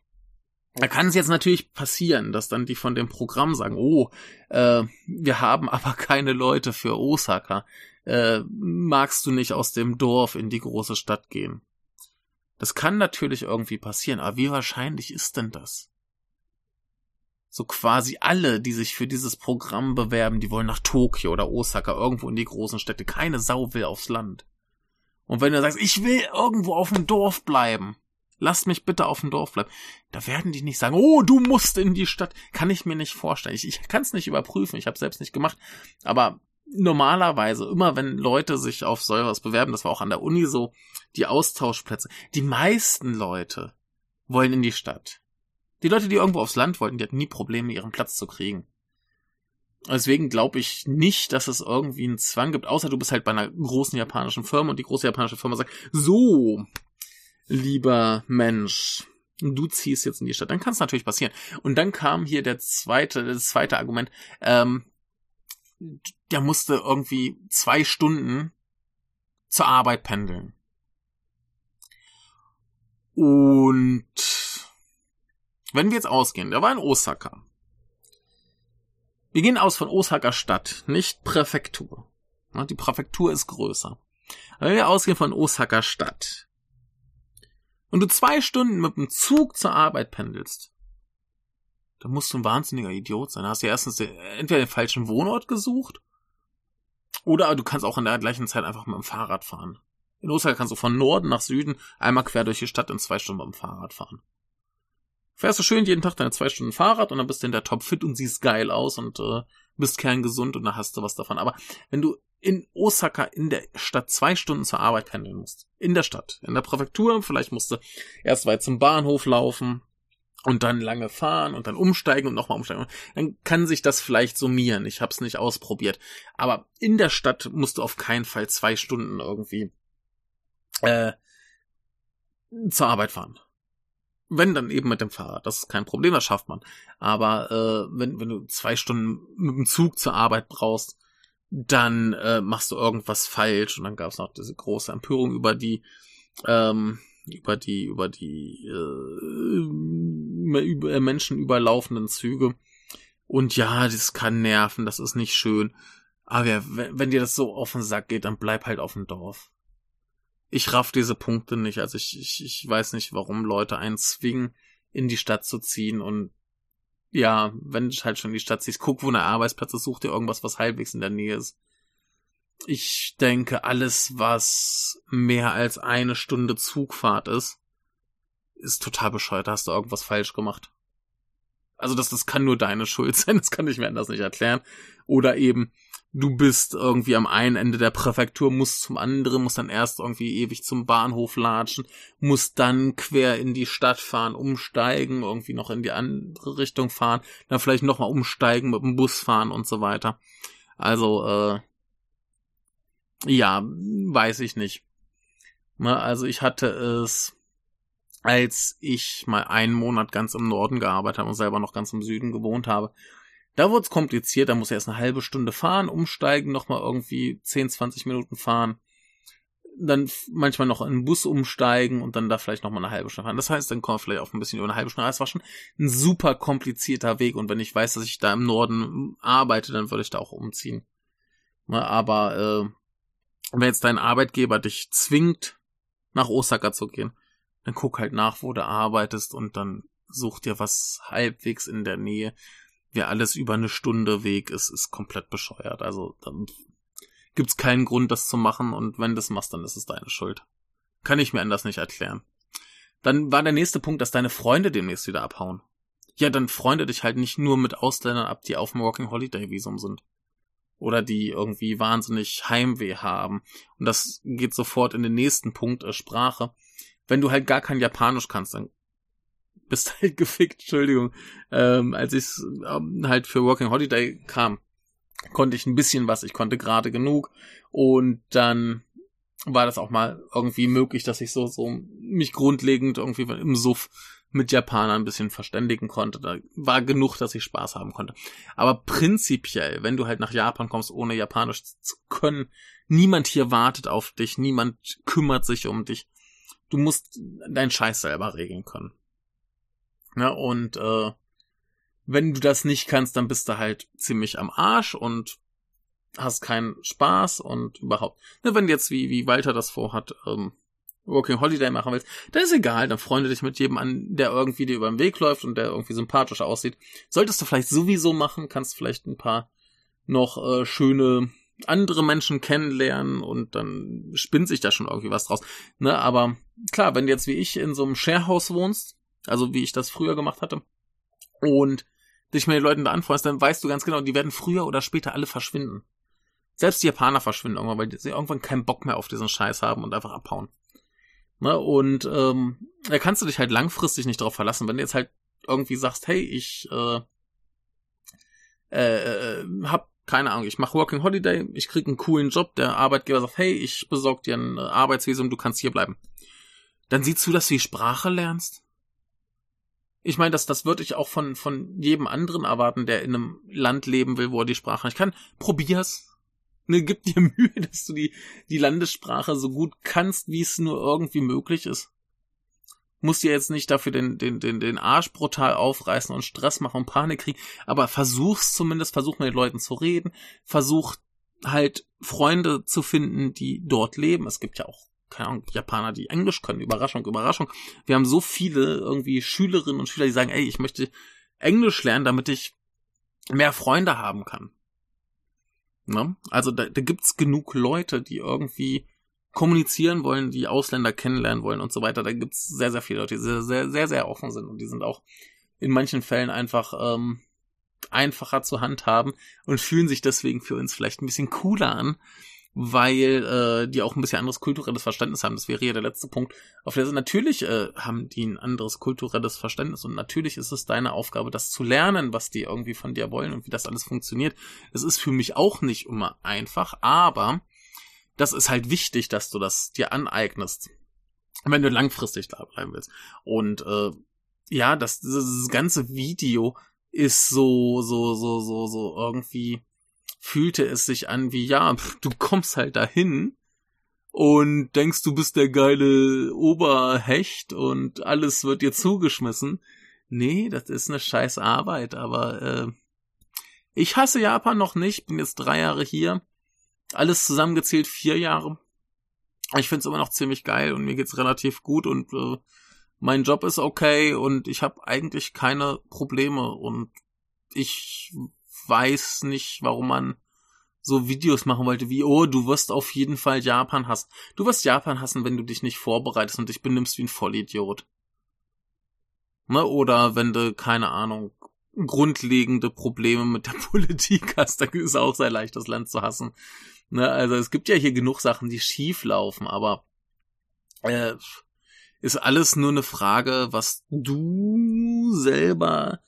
da kann es jetzt natürlich passieren, dass dann die von dem Programm sagen, oh, äh, wir haben aber keine Leute für Osaka. Äh, magst du nicht aus dem Dorf in die große Stadt gehen? Das kann natürlich irgendwie passieren, aber wie wahrscheinlich ist denn das? So quasi alle, die sich für dieses Programm bewerben, die wollen nach Tokio oder Osaka, irgendwo in die großen Städte. Keine Sau will aufs Land. Und wenn du sagst, ich will irgendwo auf dem Dorf bleiben, lasst mich bitte auf dem Dorf bleiben, da werden die nicht sagen, oh, du musst in die Stadt. Kann ich mir nicht vorstellen. Ich, ich kann es nicht überprüfen, ich habe selbst nicht gemacht. Aber normalerweise, immer wenn Leute sich auf so etwas bewerben, das war auch an der Uni so, die Austauschplätze, die meisten Leute wollen in die Stadt. Die Leute, die irgendwo aufs Land wollten, die hatten nie Probleme, ihren Platz zu kriegen. Deswegen glaube ich nicht, dass es irgendwie einen Zwang gibt, außer du bist halt bei einer großen japanischen Firma und die große japanische Firma sagt, so, lieber Mensch, du ziehst jetzt in die Stadt. Dann kann es natürlich passieren. Und dann kam hier der zweite, das zweite Argument, ähm, der musste irgendwie zwei Stunden zur Arbeit pendeln. Und wenn wir jetzt ausgehen, der war in Osaka. Wir gehen aus von Osaka Stadt, nicht Präfektur. Die Präfektur ist größer. wenn wir ausgehen von Osaka Stadt und du zwei Stunden mit dem Zug zur Arbeit pendelst, dann musst du ein wahnsinniger Idiot sein. Da hast du erstens entweder den falschen Wohnort gesucht oder du kannst auch in der gleichen Zeit einfach mit dem Fahrrad fahren. In Osaka kannst du von Norden nach Süden einmal quer durch die Stadt in zwei Stunden mit dem Fahrrad fahren fährst du schön jeden Tag deine zwei Stunden Fahrrad und dann bist du in der Top fit und siehst geil aus und äh, bist kerngesund und dann hast du was davon. Aber wenn du in Osaka in der Stadt zwei Stunden zur Arbeit pendeln musst. In der Stadt. In der Präfektur. Vielleicht musst du erst weit zum Bahnhof laufen und dann lange fahren und dann umsteigen und nochmal umsteigen. Dann kann sich das vielleicht summieren. Ich hab's nicht ausprobiert. Aber in der Stadt musst du auf keinen Fall zwei Stunden irgendwie äh, zur Arbeit fahren. Wenn dann eben mit dem Fahrrad, das ist kein Problem, das schafft man. Aber äh, wenn, wenn du zwei Stunden mit dem Zug zur Arbeit brauchst, dann äh, machst du irgendwas falsch. Und dann gab es noch diese große Empörung über die, ähm, über die, über die äh, über äh, Menschen überlaufenden Züge. Und ja, das kann nerven, das ist nicht schön. Aber wenn, wenn dir das so auf den Sack geht, dann bleib halt auf dem Dorf ich raff diese Punkte nicht. Also ich, ich, ich weiß nicht, warum Leute einen zwingen, in die Stadt zu ziehen und ja, wenn du halt schon in die Stadt ziehst, guck, wo eine Arbeitsplatz ist, such dir irgendwas, was halbwegs in der Nähe ist. Ich denke, alles, was mehr als eine Stunde Zugfahrt ist, ist total bescheuert. Da hast du irgendwas falsch gemacht. Also das, das kann nur deine Schuld sein, das kann ich mir anders nicht erklären. Oder eben, du bist irgendwie am einen Ende der Präfektur, musst zum anderen, musst dann erst irgendwie ewig zum Bahnhof latschen, musst dann quer in die Stadt fahren, umsteigen, irgendwie noch in die andere Richtung fahren, dann vielleicht nochmal umsteigen, mit dem Bus fahren und so weiter. Also, äh, ja, weiß ich nicht. Ne, also ich hatte es als ich mal einen Monat ganz im Norden gearbeitet habe und selber noch ganz im Süden gewohnt habe. Da wurde es kompliziert, da muss er erst eine halbe Stunde fahren, umsteigen, nochmal irgendwie 10, 20 Minuten fahren, dann manchmal noch in den Bus umsteigen und dann da vielleicht nochmal eine halbe Stunde fahren. Das heißt, dann kommt vielleicht auch ein bisschen über eine halbe Stunde. Das war schon ein super komplizierter Weg und wenn ich weiß, dass ich da im Norden arbeite, dann würde ich da auch umziehen. Aber äh, wenn jetzt dein Arbeitgeber dich zwingt, nach Osaka zu gehen, dann guck halt nach, wo du arbeitest und dann such dir was halbwegs in der Nähe. Wer alles über eine Stunde Weg ist, ist komplett bescheuert. Also gibt's keinen Grund, das zu machen und wenn du es machst, dann ist es deine Schuld. Kann ich mir anders nicht erklären. Dann war der nächste Punkt, dass deine Freunde demnächst wieder abhauen. Ja, dann freunde dich halt nicht nur mit Ausländern ab, die auf dem Working Holiday Visum sind. Oder die irgendwie wahnsinnig Heimweh haben. Und das geht sofort in den nächsten Punkt, äh, Sprache wenn du halt gar kein Japanisch kannst, dann bist halt gefickt, Entschuldigung. Ähm, als ich ähm, halt für Working Holiday kam, konnte ich ein bisschen was, ich konnte gerade genug und dann war das auch mal irgendwie möglich, dass ich so, so mich grundlegend irgendwie im Suff mit Japanern ein bisschen verständigen konnte. Da war genug, dass ich Spaß haben konnte. Aber prinzipiell, wenn du halt nach Japan kommst, ohne Japanisch zu können, niemand hier wartet auf dich, niemand kümmert sich um dich du musst deinen Scheiß selber regeln können. Ja, und äh, wenn du das nicht kannst, dann bist du halt ziemlich am Arsch und hast keinen Spaß und überhaupt. Ne, wenn du jetzt, wie, wie Walter das vorhat, ähm, Working Holiday machen willst, dann ist egal, dann freunde dich mit jedem an, der irgendwie dir über den Weg läuft und der irgendwie sympathisch aussieht. Solltest du vielleicht sowieso machen, kannst vielleicht ein paar noch äh, schöne andere Menschen kennenlernen und dann spinnt sich da schon irgendwie was draus. Ne, aber klar, wenn du jetzt wie ich in so einem Sharehouse wohnst, also wie ich das früher gemacht hatte, und dich mit den Leuten da anfreundest, dann weißt du ganz genau, die werden früher oder später alle verschwinden. Selbst die Japaner verschwinden irgendwann, weil sie irgendwann keinen Bock mehr auf diesen Scheiß haben und einfach abhauen. Ne, und ähm, da kannst du dich halt langfristig nicht drauf verlassen. Wenn du jetzt halt irgendwie sagst, hey, ich äh, äh, äh hab keine Ahnung, ich mache Working Holiday, ich krieg einen coolen Job, der Arbeitgeber sagt, hey, ich besorg dir ein Arbeitsvisum, du kannst hier bleiben. Dann siehst du, dass du die Sprache lernst. Ich meine, das, das würde ich auch von, von jedem anderen erwarten, der in einem Land leben will, wo er die Sprache nicht kann. Probier's. Ne, gib dir Mühe, dass du die, die Landessprache so gut kannst, wie es nur irgendwie möglich ist musst dir jetzt nicht dafür den, den, den, den Arsch brutal aufreißen und Stress machen und Panik kriegen, aber versuch's zumindest, versuch mit den Leuten zu reden, versuch halt Freunde zu finden, die dort leben. Es gibt ja auch, keine Ahnung, Japaner, die Englisch können. Überraschung, Überraschung. Wir haben so viele irgendwie Schülerinnen und Schüler, die sagen, ey, ich möchte Englisch lernen, damit ich mehr Freunde haben kann. Ne? Also da, da gibt's genug Leute, die irgendwie kommunizieren wollen, die Ausländer kennenlernen wollen und so weiter. Da gibt's sehr, sehr viele Leute, die sehr, sehr, sehr, sehr offen sind und die sind auch in manchen Fällen einfach ähm, einfacher zu handhaben und fühlen sich deswegen für uns vielleicht ein bisschen cooler an, weil äh, die auch ein bisschen anderes kulturelles Verständnis haben. Das wäre ja der letzte Punkt. Auf der Seite natürlich äh, haben die ein anderes kulturelles Verständnis und natürlich ist es deine Aufgabe, das zu lernen, was die irgendwie von dir wollen und wie das alles funktioniert. Es ist für mich auch nicht immer einfach, aber das ist halt wichtig, dass du das dir aneignest, wenn du langfristig da bleiben willst. Und äh, ja, das, das ganze Video ist so, so, so, so, so irgendwie fühlte es sich an wie, ja, du kommst halt dahin und denkst, du bist der geile Oberhecht und alles wird dir zugeschmissen. Nee, das ist eine scheiß Arbeit, aber äh, ich hasse Japan noch nicht, bin jetzt drei Jahre hier. Alles zusammengezählt vier Jahre. Ich find's immer noch ziemlich geil und mir geht's relativ gut und äh, mein Job ist okay und ich habe eigentlich keine Probleme und ich weiß nicht, warum man so Videos machen wollte wie, oh, du wirst auf jeden Fall Japan hassen. Du wirst Japan hassen, wenn du dich nicht vorbereitest und dich benimmst wie ein Vollidiot. Ne? Oder wenn du, keine Ahnung, grundlegende Probleme mit der Politik hast, dann ist es auch sehr leicht, das Land zu hassen. Ne? Also es gibt ja hier genug Sachen, die schief laufen, aber äh, ist alles nur eine Frage, was du selber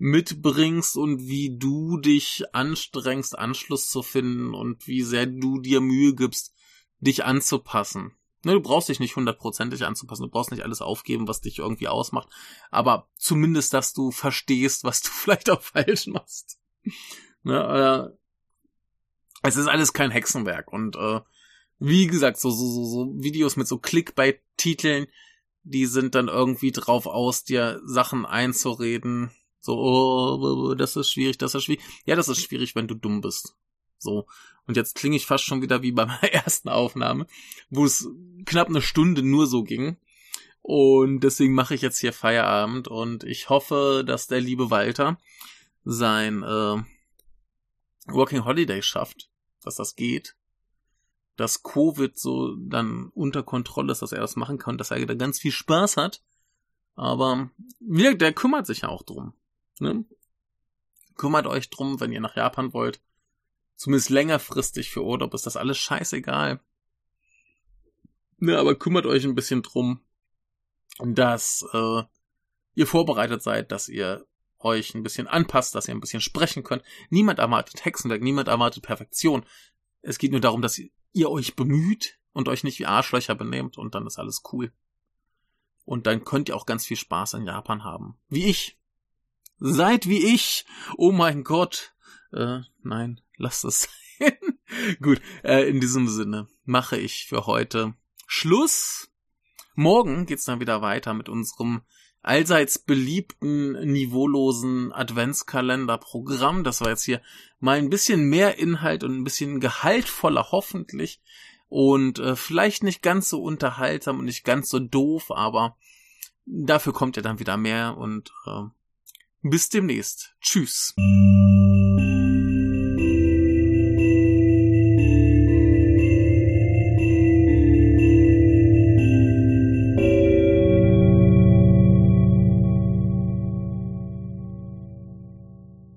mitbringst und wie du dich anstrengst, Anschluss zu finden und wie sehr du dir Mühe gibst, dich anzupassen. Ne, du brauchst dich nicht hundertprozentig anzupassen, du brauchst nicht alles aufgeben, was dich irgendwie ausmacht, aber zumindest, dass du verstehst, was du vielleicht auch falsch machst. Ne, äh, es ist alles kein Hexenwerk und äh, wie gesagt, so, so, so, so Videos mit so Clickbait-Titeln, die sind dann irgendwie drauf aus, dir Sachen einzureden. So, oh, das ist schwierig, das ist schwierig. Ja, das ist schwierig, wenn du dumm bist. So. Und jetzt klinge ich fast schon wieder wie bei meiner ersten Aufnahme, wo es knapp eine Stunde nur so ging. Und deswegen mache ich jetzt hier Feierabend und ich hoffe, dass der liebe Walter sein äh, Working Holiday schafft, dass das geht dass Covid so dann unter Kontrolle ist, dass er das machen kann, dass er da ganz viel Spaß hat. Aber der kümmert sich ja auch drum. Ne? Kümmert euch drum, wenn ihr nach Japan wollt. Zumindest längerfristig für Urlaub ist das alles scheißegal. Ne, aber kümmert euch ein bisschen drum, dass äh, ihr vorbereitet seid, dass ihr euch ein bisschen anpasst, dass ihr ein bisschen sprechen könnt. Niemand erwartet Hexenwerk, niemand erwartet Perfektion. Es geht nur darum, dass ihr euch bemüht und euch nicht wie Arschlöcher benehmt und dann ist alles cool. Und dann könnt ihr auch ganz viel Spaß in Japan haben. Wie ich. Seid wie ich. Oh mein Gott. Äh, nein, lasst es sein. Gut, äh, in diesem Sinne mache ich für heute Schluss. Morgen geht's dann wieder weiter mit unserem allseits beliebten, niveaulosen Adventskalenderprogramm. Das war jetzt hier mal ein bisschen mehr Inhalt und ein bisschen gehaltvoller hoffentlich und äh, vielleicht nicht ganz so unterhaltsam und nicht ganz so doof, aber dafür kommt ja dann wieder mehr und äh, bis demnächst. Tschüss.